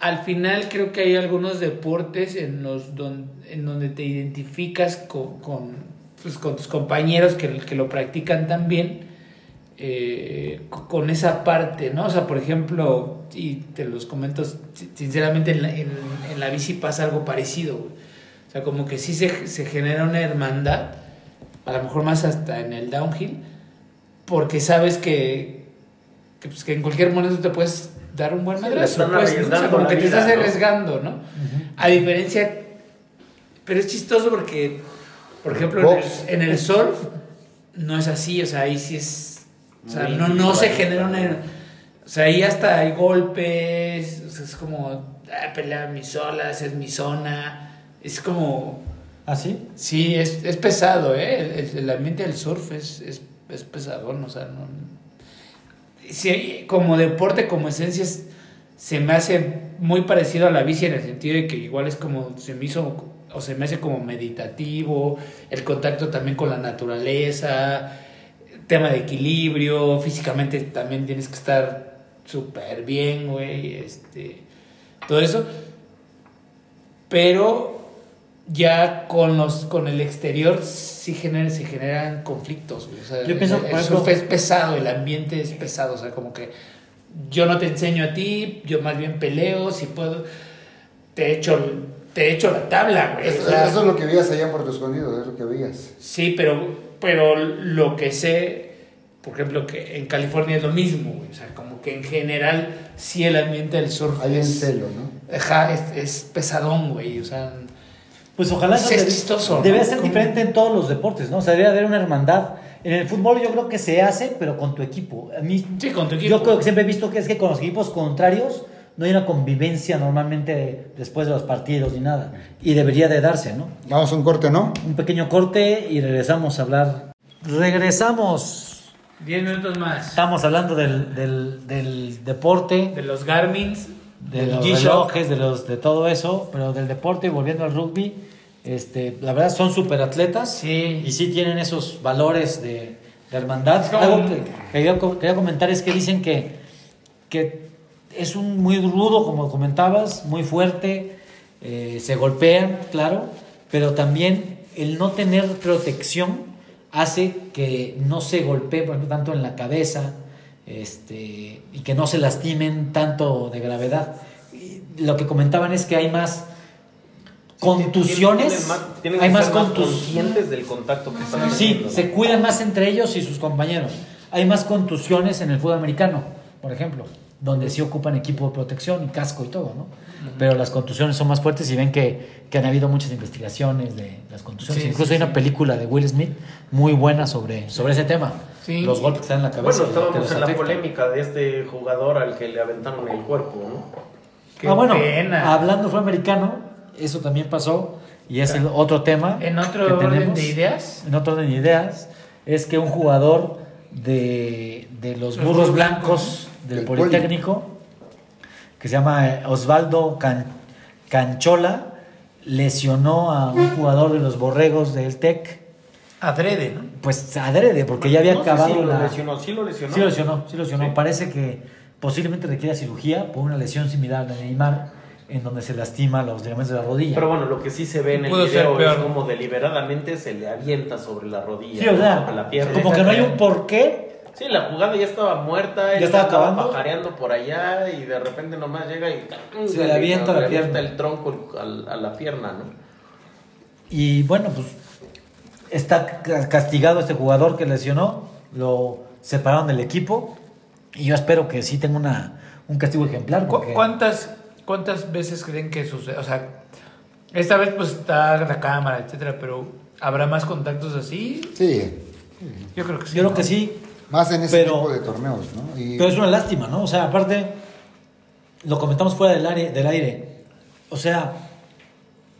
al final creo que hay algunos deportes en los don- en donde te identificas con, con, pues, con tus compañeros que, que lo practican también. Eh, co- con esa parte, ¿no? O sea, por ejemplo, y te los comento si- sinceramente, en la, en, en la bici pasa algo parecido, güey. O sea, como que sí se, se genera una hermandad, a lo mejor más hasta en el downhill, porque sabes que, que, pues, que en cualquier momento te puedes dar un buen madrazo, pues, ¿no? O sea, arriesgando como la que te vida, estás ¿no? arriesgando, ¿no? A diferencia, pero es chistoso porque, por ejemplo, en el, en el surf no es así, o sea, ahí sí es, o sea, no, no se genera una, o sea, ahí hasta hay golpes, o sea, es como, ah, pelea mis olas, es mi zona, es como, ¿Ah, sí? sí, es, es pesado, ¿eh? El, el- ambiente del surf es, es, es pesadón, o sea, no... Sí, como deporte, como esencia, es- se me hace muy parecido a la bici en el sentido de que igual es como, se me hizo, o se me hace como meditativo, el contacto también con la naturaleza, tema de equilibrio, físicamente también tienes que estar súper bien, güey, este, todo eso. Pero ya con los con el exterior sí genera, se generan conflictos, güey. O sea, Yo pienso, el, por el surf es pesado, el ambiente es pesado, o sea, como que yo no te enseño a ti, yo más bien peleo, si puedo, te echo, te echo la tabla, güey. Eso, o sea, eso es lo que veías allá en Puerto Escondido, es lo que veías. Sí, pero, pero lo que sé, por ejemplo, que en California es lo mismo, güey. O sea, como que en general sí el ambiente del surf Hay es, celo, ¿no? ajá, es, es pesadón, güey. O sea, Pues ojalá eso es chistoso, debe ¿no? ser diferente en todos los deportes, ¿no? O sea, debería haber una hermandad en el fútbol yo creo que se hace, pero con tu equipo. A mí, Sí, con tu equipo. Yo creo que siempre he visto que es que con los equipos contrarios no hay una convivencia normalmente después de los partidos ni nada. Y debería de darse, ¿no? Vamos a un corte, ¿no? Un pequeño corte y regresamos a hablar. Regresamos. 10 minutos más. Estamos hablando del, del, del deporte, De los Garmins, de los relojes, de, los, de todo eso, pero del deporte y volviendo al rugby, este, la verdad son super atletas Sí. y sí tienen esos valores de, de hermandad. Algo que quería, co- quería comentar es que dicen que, que es un muy rudo, como comentabas, muy fuerte, eh, se golpean, claro, pero también el no tener protección hace que no se golpeen por ejemplo, tanto en la cabeza este, y que no se lastimen tanto de gravedad. Y lo que comentaban es que hay más contusiones, Tienen hay más contusiones. del contacto que están Sí, teniendo. se cuidan más entre ellos y sus compañeros. Hay más contusiones en el fútbol americano, por ejemplo, donde sí ocupan equipo de protección y casco y todo, ¿no? Pero las contusiones son más fuertes y ven que, que han habido muchas investigaciones de las contusiones. Sí, Incluso sí, hay una película de Will Smith muy buena sobre, sobre ese tema. Sí. Los golpes que están en la cabeza. Bueno, estábamos en la polémica de este jugador al que le aventaron el cuerpo, ¿no? Qué ah, bueno, pena. hablando fútbol americano, eso también pasó y es el otro tema. En otro que orden tenemos. de ideas. en otro orden de ideas, es que un jugador de, de los Los burros burros blancos del Del Politécnico, que se llama eh, Osvaldo Can- Canchola, lesionó a un jugador de los borregos del TEC, Adrede, ¿no? pues adrede, porque ya había No sé acabado si lo la... lesionó, sí lo lesionó. Sí lo lesionó, sí lo lesionó. Sí. Parece que posiblemente requiera cirugía por una lesión similar a la de Neymar, en donde se lastima los ligamentos de la rodilla. Pero bueno, lo que sí se ve en el video es peor. como deliberadamente se le avienta sobre la rodilla, sí, o sea, sobre la pierna. como que no hay un porqué Sí, la jugada ya estaba muerta, él Ya estaba estaba acabando. pajareando por allá y de repente nomás llega y Se le avienta la avienta pierna. el tronco al- a la pierna, ¿no? Y bueno, pues está ca- castigado este jugador que lesionó, lo separaron del equipo y yo espero que sí tenga una, un castigo ejemplar. ¿Cu- porque- ¿Cuántas, ¿Cuántas veces creen que sucede? O sea, esta vez pues está la cámara, etcétera, pero ¿habrá más contactos así? Sí, Yo creo que sí. Yo creo ¿no? que sí, más en ese Pero- tipo de torneos, ¿no? Y pero es una lástima, ¿no? O sea, aparte, lo comentamos fuera del aire, del aire. O sea,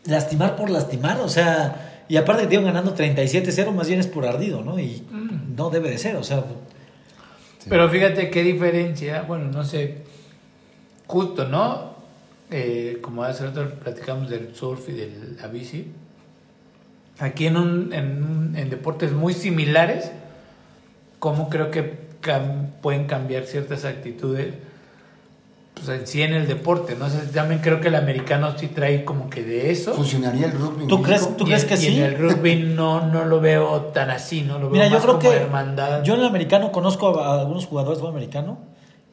lastimar por lastimar, o sea, y aparte que te iban ganando 37-0, más bien es por ardido, ¿no? Y Mm. no debe de ser, o sea, Pero fíjate qué diferencia, bueno, no sé, justo, ¿no? Eh, como hace rato platicamos del surf y de la bici, aquí en, un, en, un- en deportes muy similares, ¿cómo creo que cam- pueden cambiar ciertas actitudes? Pues en sí en el deporte, ¿no? O sea, también creo que el americano sí trae como que de eso. funcionaría el rugby. ¿Tú crees- tú y crees que y sí? en el rugby no, no lo veo tan así, ¿no? Lo veo Mira, yo más creo como que hermandad. yo en el americano conozco a, a algunos jugadores de fútbol americano,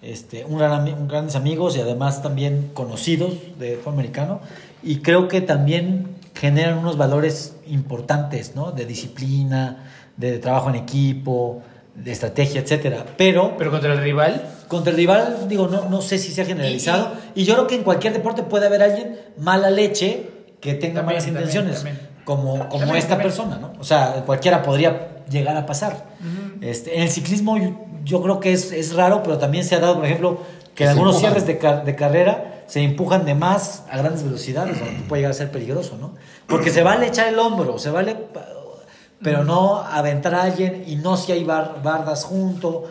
este, un gran, un grandes amigos y además también conocidos de fútbol americano y creo que también generan unos valores importantes, ¿no? De disciplina, de trabajo en equipo, de estrategia, etcétera. Pero Pero contra el rival, contra el rival, digo, no, no sé si sea generalizado. Y, yo creo que en cualquier deporte puede haber alguien mala leche que tenga También, malas también, intenciones, también. como, como También, esta también. persona, ¿no? O sea, cualquiera podría llegar a pasar. este, en el ciclismo yo, yo creo que es, es raro, pero también se ha dado, por ejemplo, que en algunos empujan. cierres de, car- de carrera se empujan de más a grandes velocidades, donde puede llegar a ser peligroso, ¿no? Porque se vale echar el hombro, se vale, pero no aventar a alguien y no si hay bar- bardas junto,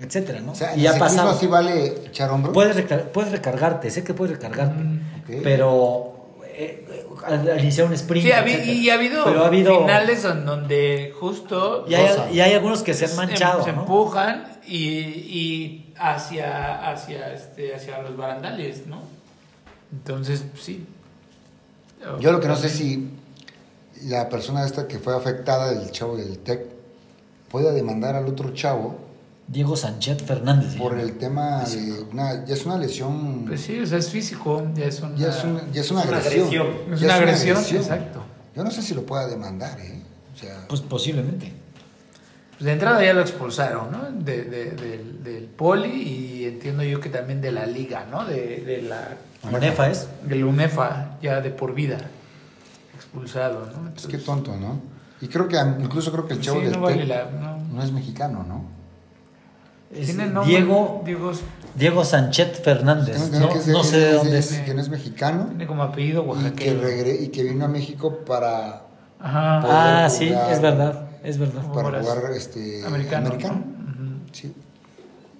etcétera, ¿no? O sea, y en ya el ciclismo pasado. sí vale echar hombro. Puedes, recar- puedes recargarte, sé que puedes recargarte, ok. pero eh, al, al iniciar un sprint. Sí, ha y ha habido, Pero ha habido finales en donde justo y hay, y hay algunos que se han em- manchado, se ¿no? empujan y, y hacia, hacia, este, hacia los barandales, ¿no? Entonces, sí. Yo lo que no sé si la persona esta que fue afectada, el chavo del TEC, pueda demandar al otro chavo Diego Sánchez Fernández. por el tema de una, ya es una lesión, Pues sí, o sea, es físico, ya es una, ya es, un- ya es una Es una agresión. agresión. es Ya una agresión, exacto. Yo no sé si lo pueda demandar, ¿eh? O sea, Pues posiblemente. Pues de entrada ya lo expulsaron, ¿no? De, de- del, del poli y entiendo yo que también de la liga, ¿no? De, de la Monefa es. del UNEFA ya de por vida expulsado, ¿no? es que Entonces, tonto, ¿no? Y creo que incluso creo que el chavo Sí, del no vale Tec la- no. no es mexicano, ¿no? Es Tiene nombre, Diego, Diego Diego Sánchez Fernández. No, que es no sé de es- dónde es- es. que no es mexicano tiene como apellido y que, oaxaqueño. regre- y que vino a México para, Ajá. Ah, poder sí, jugar. es verdad, es verdad. para jugar este, Americano. americano. Ujú. Sí.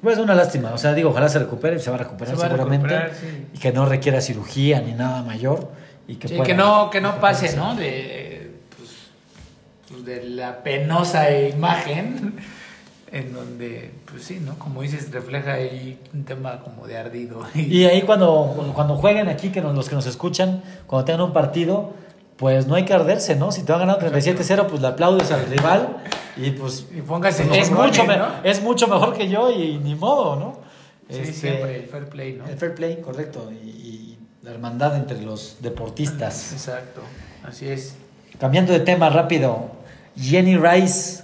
Pues una lástima, o sea, digo, ojalá se recupere, se va a recuperar Se va a seguramente. recuperar, sí. Y que no requiera cirugía ni nada mayor. Y que, Sí, pueda- que no, que no pase, ¿no? De, pues, de la penosa imagen en donde, pues sí, ¿no? Como dices, refleja ahí un tema como de ardido. Y ahí cuando, cuando jueguen aquí, que nos- los que nos escuchan, cuando tengan un partido, pues no hay que arderse, ¿no? Si te van ganando 37-0, pues le aplaudes al rival y pues Y póngase es, mucho es mucho mejor que yo y ni modo, ¿no? Sí, Este, siempre el fair play, ¿no? El fair play, correcto. Y, y la hermandad entre los deportistas. Exacto, así es. Cambiando de tema rápido, Jenny Rice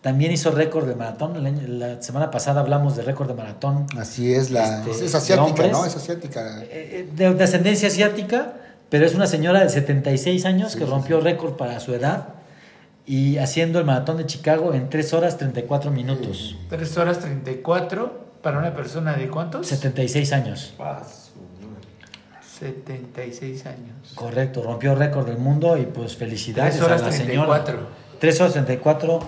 también hizo récord de maratón. La semana pasada hablamos de récord de maratón. Así es, la, Este, es, asiática. ¿no? Es asiática. De, de ascendencia asiática, pero es una señora de 76 años Sí, que sí, rompió récord para su edad y haciendo el maratón de Chicago en 3 horas 34 minutos. 3 horas 34 para una persona de cuántos? 76 años. 76 años. Correcto, rompió récord del mundo y pues felicidades 3 horas a la 34. señora. 3 horas 34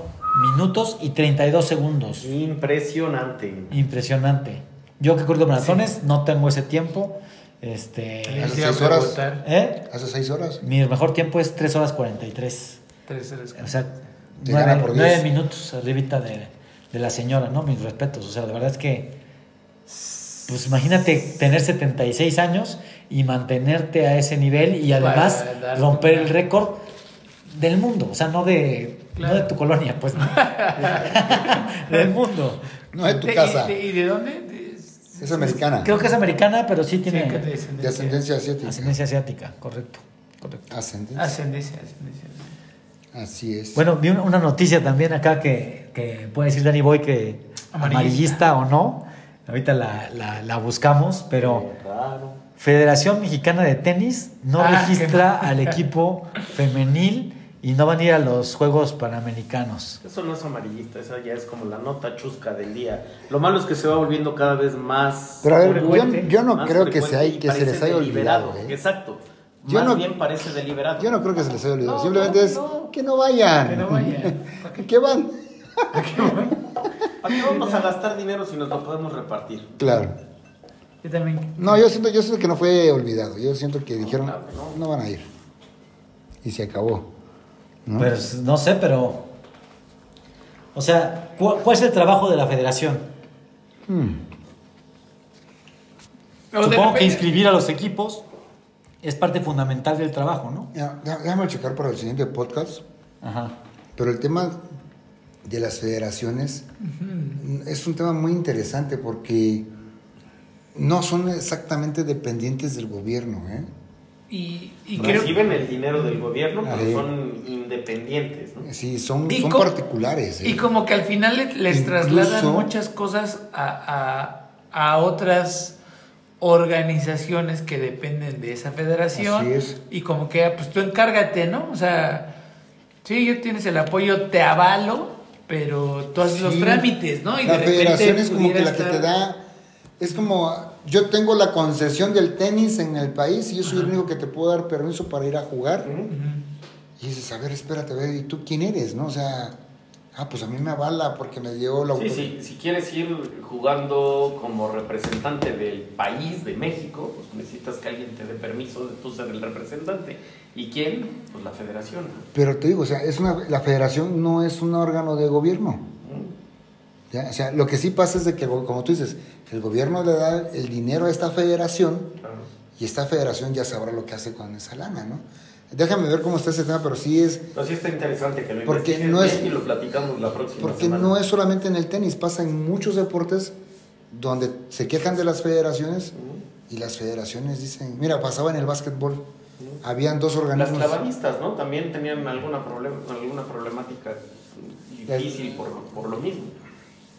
minutos y 32 segundos. Impresionante. Impresionante. Yo que corro maratones no tengo ese tiempo. Este, Hace Sí, a seis horas. preguntar. ¿eh? Hace seis horas. Mi mejor tiempo es 3 horas 43. Tres horas. O sea, Te gana por 9, 10. minutos arribita de, de la señora, ¿no? Mis respetos. O sea, la verdad es que, pues imagínate tener 76 años y mantenerte a ese nivel y además dar romper el récord del mundo. O sea, no de, Claro. no de tu colonia, pues, no. del mundo. No de tu ¿De- casa. ¿Y de, y de dónde? De- Es americana. Creo que es americana, pero sí tiene que de ascendencia asiática. ascendencia asiática, correcto. correcto. Ascendencia. Ascendencia, ascendencia. Así es. Bueno, vi una- una noticia también acá que, que puede decir Danny Boy que Amarillista. amarillista, o no. Ahorita la, la- la buscamos, pero Claro. Federación Mexicana de Tenis no Ah, registra qué al equipo femenil y no van a ir a los Juegos Panamericanos. Eso no es amarillista, esa ya es como la nota chusca del día. Lo malo es que se va volviendo cada vez más. Pero a ver, yo, no creo que, se, hay, y que se parece les haya olvidado. ¿eh? Exacto. Yo más no- bien parece deliberado. Yo no creo que se les haya olvidado. No, Simplemente no, es no. que no vayan. Que no vayan. que van. ¿Para qué vamos a gastar dinero si nos lo podemos repartir? Claro. Yo también. No, yo siento, yo siento que no fue olvidado. Yo siento que dijeron, no. no van a ir. Y se acabó. ¿no? Pero no sé, pero. O sea, ¿cu- ¿cuál es el trabajo de la federación? Hmm. Supongo que inscribir a los equipos es parte fundamental del trabajo, ¿no? Ya, déjame checar para el siguiente podcast. Ajá. Pero el tema de las federaciones es un tema muy interesante porque no son exactamente dependientes del gobierno. ¿eh? Y, y creo Reciben el dinero del gobierno, pero Ahí. son independientes. ¿no? Sí, son, Y son co- particulares. ¿eh? Y como que al final le- les Incluso- trasladan muchas cosas a, a, a otras organizaciones que dependen de esa federación. Así es. Y como que, pues tú encárgate, ¿no? O sea, sí, yo tienes el apoyo, te avalo, pero tú haces los trámites, ¿no? Y la de federación es como que la que te da, es como, yo tengo la concesión del tenis en el país y yo soy el único que te puedo dar permiso para ir a jugar. Y dices, a ver, espérate, a ver, ¿y tú quién eres? ¿No? O sea, ah, pues a mí me avala porque me dio la Sí, autoridad. sí, si quieres ir jugando como representante del país, de México, pues necesitas que alguien te dé permiso de tú ser el representante. ¿Y quién? Pues la federación. Pero te digo, o sea, es una, la federación no es un órgano de gobierno. ¿Ya? O sea, lo que sí pasa es de que, como tú dices, el gobierno le da el dinero a esta federación Claro. y esta federación ya sabrá lo que hace con esa lana, ¿no? Déjame ver cómo está ese tema, pero sí es, Pero sí está interesante que lo Porque no es- bien y lo platicamos la próxima porque semana. no es solamente en el tenis, pasa en muchos deportes donde se quejan de las federaciones y las federaciones dicen, mira, pasaba en el básquetbol, habían dos Las organismos. clavadistas, ¿no? También tenían alguna, problema, alguna problemática difícil por, por lo mismo.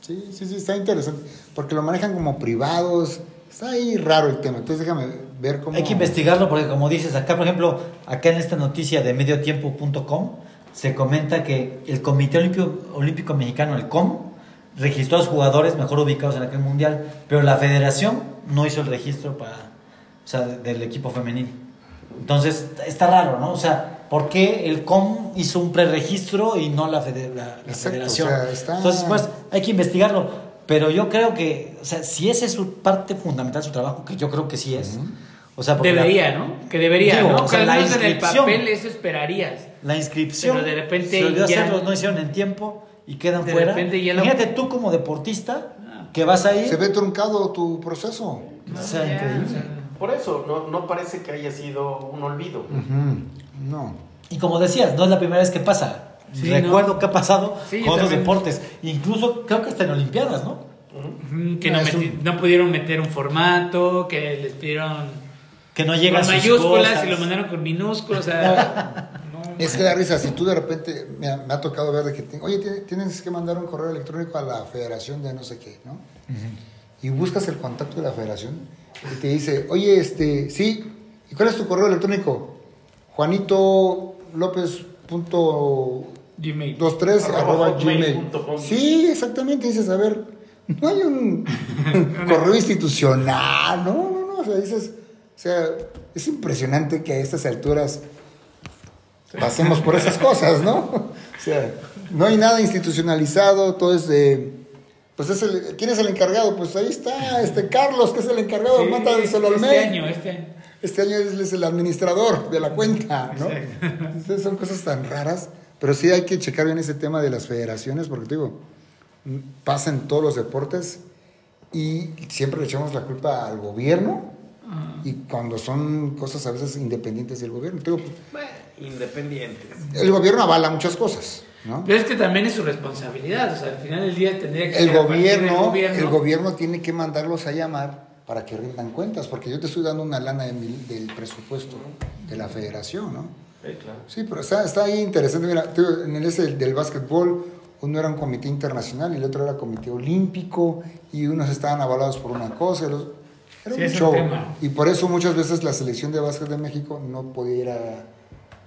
Sí, sí, sí, está interesante, porque lo manejan como privados, está ahí raro el tema, entonces déjame ver cómo... Hay que investigarlo porque como dices acá, por ejemplo, acá en esta noticia de mediotiempo.com se comenta que el Comité Olímpico, Olímpico Mexicano, el COM, registró a los jugadores mejor ubicados en aquel mundial, pero la federación no hizo el registro para, o sea, del equipo femenil. Entonces, está raro, ¿no? O sea, ¿por qué el COM hizo un preregistro y no la, fede- la- la Exacto, federación? o sea, está- Entonces, pues, hay que investigarlo. Pero yo creo que, o sea, si esa es su parte fundamental de su trabajo, que yo creo que sí es. O sea, porque la- Debería, ¿no? Que debería, Digo, ¿no? o sea, la en el inscripción. papel eso esperarías. La inscripción. Pero de repente se olvidó ya- hacerlo, no hicieron en tiempo y quedan De fuera. repente ya lo- Imagínate tú como deportista que vas ahí. Se ve truncado tu proceso. o sea, Ya, increíble. o sea, Por eso, no, no parece que haya sido un olvido. Ujú, No. Y como decías, no es la primera vez que pasa. Sí, Recuerdo ¿no? que ha pasado Sí, con otros deportes. Incluso creo que hasta en Olimpiadas, ¿no? que no, Es meti- un- no pudieron meter un formato, que les pidieron Que no llegan con sus mayúsculas cosas. y lo mandaron con minúsculas. O sea, no, Es que da risa, si tú de repente me ha, me ha tocado ver de que, te- oye, tiene- tienes que mandar un correo electrónico a la federación de no sé qué, ¿no? Y buscas el contacto de la federación y te dice, oye, este, sí, ¿y cuál es tu correo electrónico? Juanito López punto Gmail. 23 Arroba arroba gmail. Sí, exactamente, dices, a ver, no hay un correo institucional, no, no, no, o sea, dices, o sea, es impresionante que a estas alturas pasemos por esas cosas, ¿no? O sea, no hay nada institucionalizado, todo es de, pues es el, ¿quién es el encargado? Pues ahí está, este Carlos, que es el encargado, Sí, mándaselo al este mail. año, este año. Este año él es el administrador de la cuenta, ¿no? Entonces son cosas tan raras, pero sí hay que checar bien ese tema de las federaciones, porque te digo, pasa en todos los deportes y siempre le echamos la culpa al gobierno y cuando son cosas a veces independientes del gobierno. Digo, Bueno, independientes. el gobierno avala muchas cosas, ¿no? Pero es que también es su responsabilidad. O sea, al final del día tendría que El partir del gobierno, el gobierno tiene que mandarlos a llamar para que rindan cuentas, porque yo te estoy dando una lana de mi- del presupuesto de la federación, ¿no? Sí, claro. Sí, pero está, está ahí interesante. Mira, en el ese del, del básquetbol, uno era un comité internacional y el otro era comité olímpico, y unos estaban avalados por una cosa, y los- era Sí, un show. tema. Y por eso muchas veces la selección de básquet de México no podía ir a,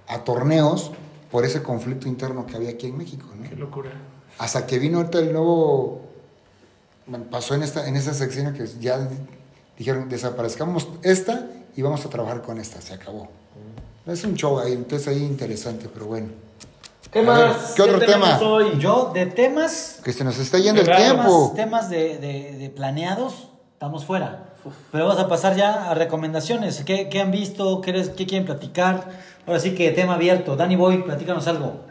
a torneos por ese conflicto interno que había aquí en México. ¿no? Qué locura. Hasta que vino ahorita el nuevo. bueno, pasó en, esta, en esa sección que ya dijeron: desaparezcamos esta y vamos a trabajar con esta. Se acabó. Es un show ahí, entonces ahí interesante, pero bueno. ¿Qué más? ver, ¿qué otro tema? hoy? Yo, de temas, Que se nos está yendo el tiempo. temas, temas de, de- de planeados, estamos fuera. Pero vamos a pasar ya a recomendaciones. ¿Qué, qué han visto? ¿Qué, les- qué quieren platicar? Ahora sí que tema abierto. Danny Boy, platícanos algo.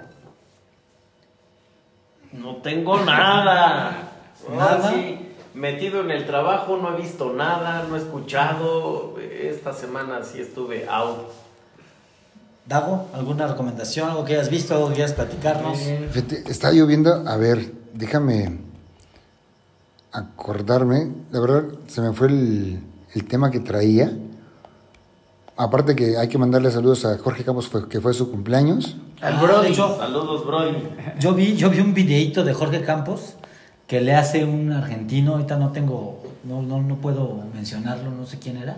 No tengo nada. ¿Nada? sí, metido en el trabajo, no he visto nada, no he escuchado. Esta semana sí estuve out. Dago, ¿alguna recomendación? ¿Algo que hayas visto? ¿Algo que quieras platicarnos? Fíjate, está lloviendo. A ver, déjame acordarme. La verdad, se me fue el, el tema que traía. Aparte que hay que mandarle saludos a Jorge Campos, que fue su cumpleaños. Al Ah, Brody. hecho, Saludos, Brody. Yo vi, yo vi un videíto de Jorge Campos que le hace un argentino, ahorita no tengo, no, no, no puedo mencionarlo, no sé quién era.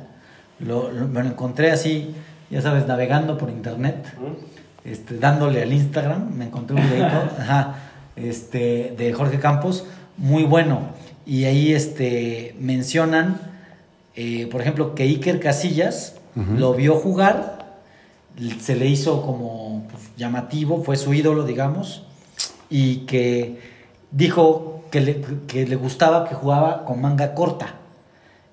Lo, lo- me lo encontré así, ya sabes, navegando por internet, ¿Mm? este, dándole al Instagram, me encontré un videíto ajá, este, de Jorge Campos, muy bueno. Y ahí este, mencionan, eh, por ejemplo, que Iker Casillas lo vio jugar, se le hizo como pues, llamativo, fue su ídolo, digamos, y que dijo que le, que le gustaba que jugaba con manga corta.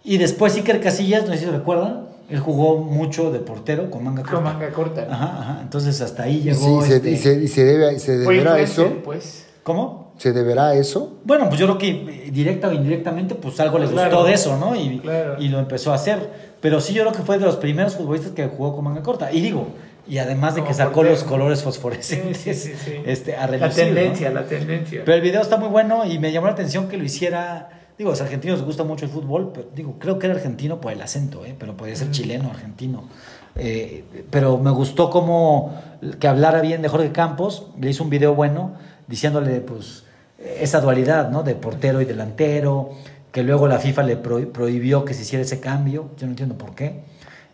Y después Iker Casillas, no sé si recuerdan, él jugó mucho de portero con manga corta. Con manga corta. ¿no? Ajá, ajá. Entonces hasta ahí llegó. sí, se- este- y se, y se debe, se deberá influencer, eso. pues. ¿Cómo? ¿Se deberá eso? Bueno, pues yo creo que eh, directa o indirectamente, pues algo le gustó de eso, ¿no? Y, Claro. y lo empezó a hacer. Pero sí, yo creo que fue de los primeros futbolistas que jugó con manga corta. Y digo, y además de que sacó los colores fosforescentes sí, sí, sí. Este, a La relucir, ¿no? tendencia, la tendencia. Pero el video está muy bueno y me llamó la atención que lo hiciera. Digo, a los argentinos les gusta mucho el fútbol, pero digo, creo que era argentino por el acento, ¿eh? pero podría ser chileno, argentino. Eh, pero me gustó como que hablara bien de Jorge Campos, le hizo un video bueno diciéndole pues esa dualidad, ¿no? De portero y delantero, que luego la FIFA le pro- prohibió que se hiciera ese cambio, yo no entiendo por qué.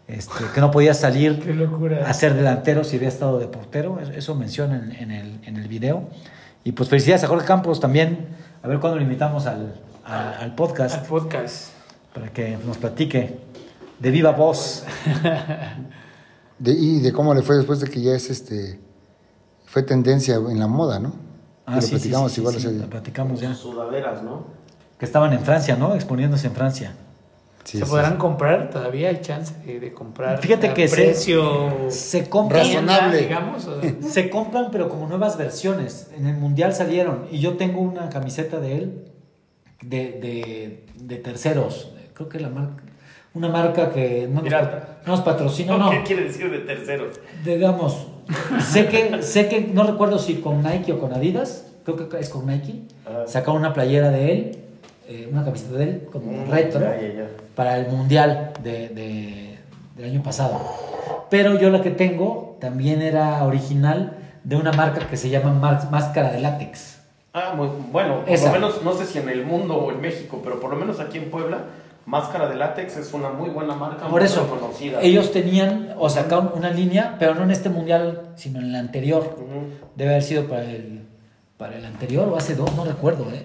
Este, que no podía salir Qué locura. a ser delantero si había estado de portero. Eso- menciona en, en el, en el video. Y pues felicidades a Jorge Campos también. A ver cuándo lo invitamos al, al, al podcast Al podcast. para que nos platique de viva voz. De, y de cómo le fue después de que ya es este. Fue tendencia en la moda, ¿no? Ah, Y sí, sí, platicamos sí, sí, igual lo platicamos ya. Sudaderas, ¿no? Que estaban en Francia, ¿no? Exponiéndose en Francia. Sí, ¿Se sí, podrán sí. comprar? Todavía hay chance de, de comprar. Fíjate que precio Se compran, Razonable. digamos. se compran, pero como nuevas versiones. En el mundial salieron. Y yo tengo una camiseta de él de, de, de terceros. Creo que la marca. Una marca que no nos, Pirata. no nos patrocina, no. ¿Qué quiere decir de terceros? digamos, sé que, sé que, no recuerdo si con Nike o con Adidas, creo que es con Nike, Ajá. sacaron una playera de él, eh, una camiseta de él, como Mm, retro, ya, ya, ya. para el Mundial de, de- del año pasado. Pero yo la que tengo también era original de una marca que se llama Mar- Máscara de Látex. Ah, muy bueno. Por Esa. lo menos, no sé si en el mundo o en México, pero por lo menos aquí en Puebla, Máscara de Látex es una muy buena marca. Por muy eso, reconocida. ellos tenían o sacaron una línea, pero no en este Mundial, sino en el anterior. Debe haber sido para el, para el anterior o hace dos, no recuerdo, ¿eh?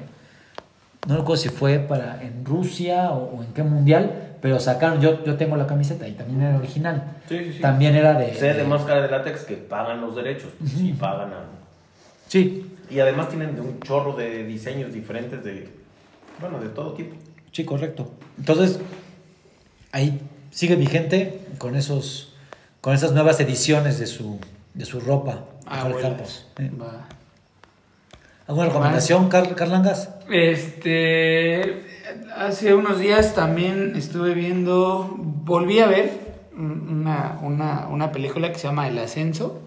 No recuerdo si fue para en Rusia o, o en qué mundial, pero sacaron, yo, yo tengo la camiseta y también era original. Sí, sí, sí. También era de... Sé de de- Máscara de Látex que pagan los derechos. Sí, pagan. a- Sí, Y además tienen de un chorro de diseños diferentes de, bueno, de todo tipo. sí, correcto. Entonces, ahí sigue vigente con esos con esas nuevas ediciones de su, de su ropa. Ah, Jorge bueno. Campos. ¿eh? ¿Alguna recomendación, Car- Carlangas? Este, hace unos días también estuve viendo, volví a ver una, una, una película que se llama El Ascenso,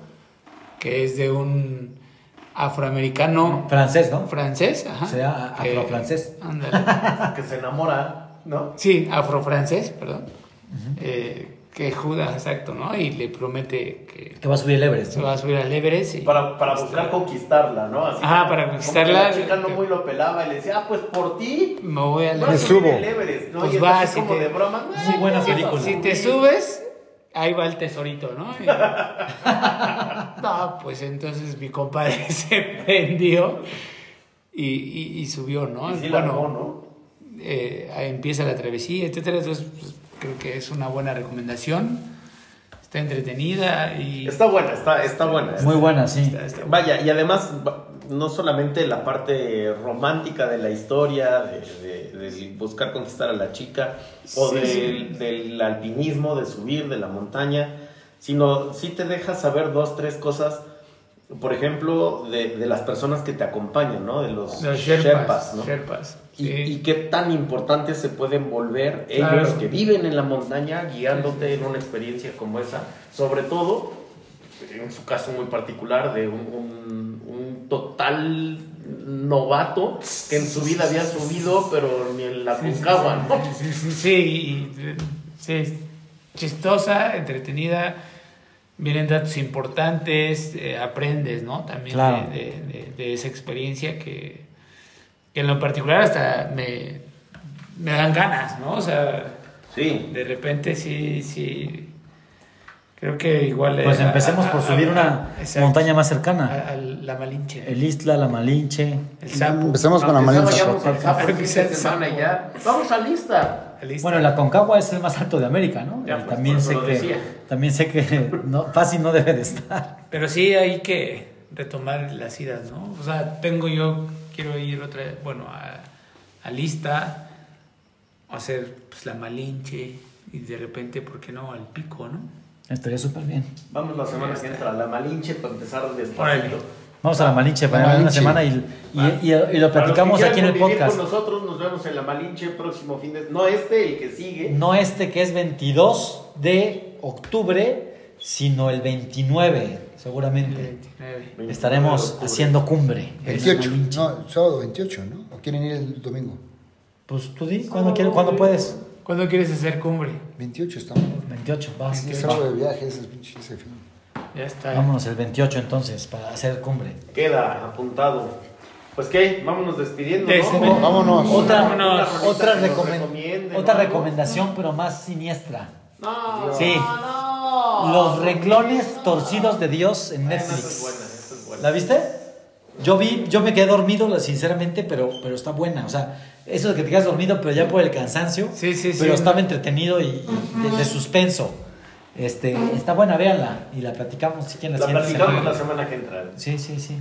que es de un afroamericano Francés, ¿no? francés, ajá. Sea que- afrofrancés. ándale. Que se enamora, ¿no? Sí, afrofrancés, perdón. Eh, que Judas, exacto, ¿no? Y le promete que Que va a subir el Everest. se ¿no? va a subir al Everest. Y, Para, para buscar conquistarla, ¿no? Así Ajá, para como conquistarla. que La chica no muy lo pelaba y le decía, ah, pues por ti. Me voy al Me Everest. subir subo. el Everest, ¿no? Pues y así si como te- de broma. Muy buena "Ah, película. vas a Si te subir". subes, ahí va el tesorito, ¿no? Y- no, pues entonces mi compadre se prendió y, y- y subió, ¿no? Y sí la bueno, armó, ¿no? eh, empieza la travesía, etcétera. Entonces, pues, creo que es una buena recomendación. Está entretenida y. Está buena, está, está buena. Muy buena, sí. está- está buena. Vaya, y además, no solamente la parte romántica de la historia, de, de- de buscar conquistar a la chica, o Sí, del, sí. del alpinismo, de subir de la montaña, sino sí te deja saber dos, tres cosas, por ejemplo, de, de las personas que te acompañan, ¿no? De los, Los Sherpas, Sherpas, ¿no? Sherpas, Y, sí. y qué tan importantes se pueden volver Claro. ellos que viven en la montaña guiándote en una experiencia como esa, sobre todo en su caso muy particular de un, un- un total novato que en su vida había subido pero ni en la Concagua, ¿no? Sí, sí, sí, chistosa, entretenida, vienen datos importantes, eh, aprendes, ¿no? También Claro. de, de- de- de esa experiencia que, que en lo particular hasta me, me dan ganas, ¿no? O sea, Sí, de repente sí, sí, creo que igual... Pues eh, empecemos a- por a- subir a- una exacto, montaña más cercana. a la Malinche, El Isla, la Malinche. el sapo. Empezamos con la Malinche. Vamos a lista. Bueno, la Concagua es el más alto de América, ¿no? Ya, pues, también, por sé que, también sé que no, fácil no debe de estar. Pero sí hay que retomar las idas, ¿no? O sea, tengo yo, quiero ir otra vez, bueno, a, a lista, hacer pues, la Malinche y de repente, ¿por qué no? Al pico, ¿no? Estaría súper bien. Vamos la semana que entra a la Malinche para empezar despacito. Vamos a la Malinche para La una Malinche. semana y, y- y- y lo platicamos aquí en el podcast. Con nosotros nos vemos en la Malinche el próximo fin de no este, el que sigue. No este que es 22 de octubre, sino el 29, El seguramente. 29. 29 de Estaremos haciendo cumbre. en la 28, Malinche. no, sábado 28, ¿no? ¿O quieren ir el domingo? Pues tú di, ¿cuándo, quieres, ¿cuándo puedes? ¿Cuándo quieres hacer cumbre? 28 estamos. 28, vas. Es sábado de viaje, ese pinche ese fin. Ya está. Vámonos el 28 entonces para hacer cumbre. Queda apuntado. Pues qué, vámonos despidiendo, Des- ¿no? Vámonos. Otra, Vámonos. otra, recomen- otra ¿no? recomendación, pero más siniestra. No, Sí. no. Los renglones torcidos de Dios en Esa es Netflix. buena, esa es buena. ¿La viste? Yo vi, yo me quedé dormido, sinceramente, pero, pero está buena. O sea, eso de que te quedas dormido, pero ya por el cansancio. Sí, sí, sí. Pero estaba entretenido y, y de, de suspenso. Este, está buena, véanla. Y la platicamos si quieren La siguiente platicamos semana. la semana que entra. Sí, sí, sí.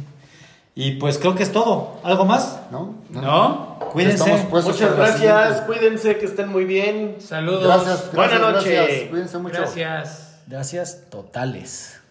Y pues creo que es todo. ¿Algo más? ¿No? ¿No? Cuídense. Estamos puestos Muchas la gracias, cuídense, que estén muy bien. Saludos. Gracias, gracias, Buenas noches. Cuídense mucho. Gracias. Gracias totales.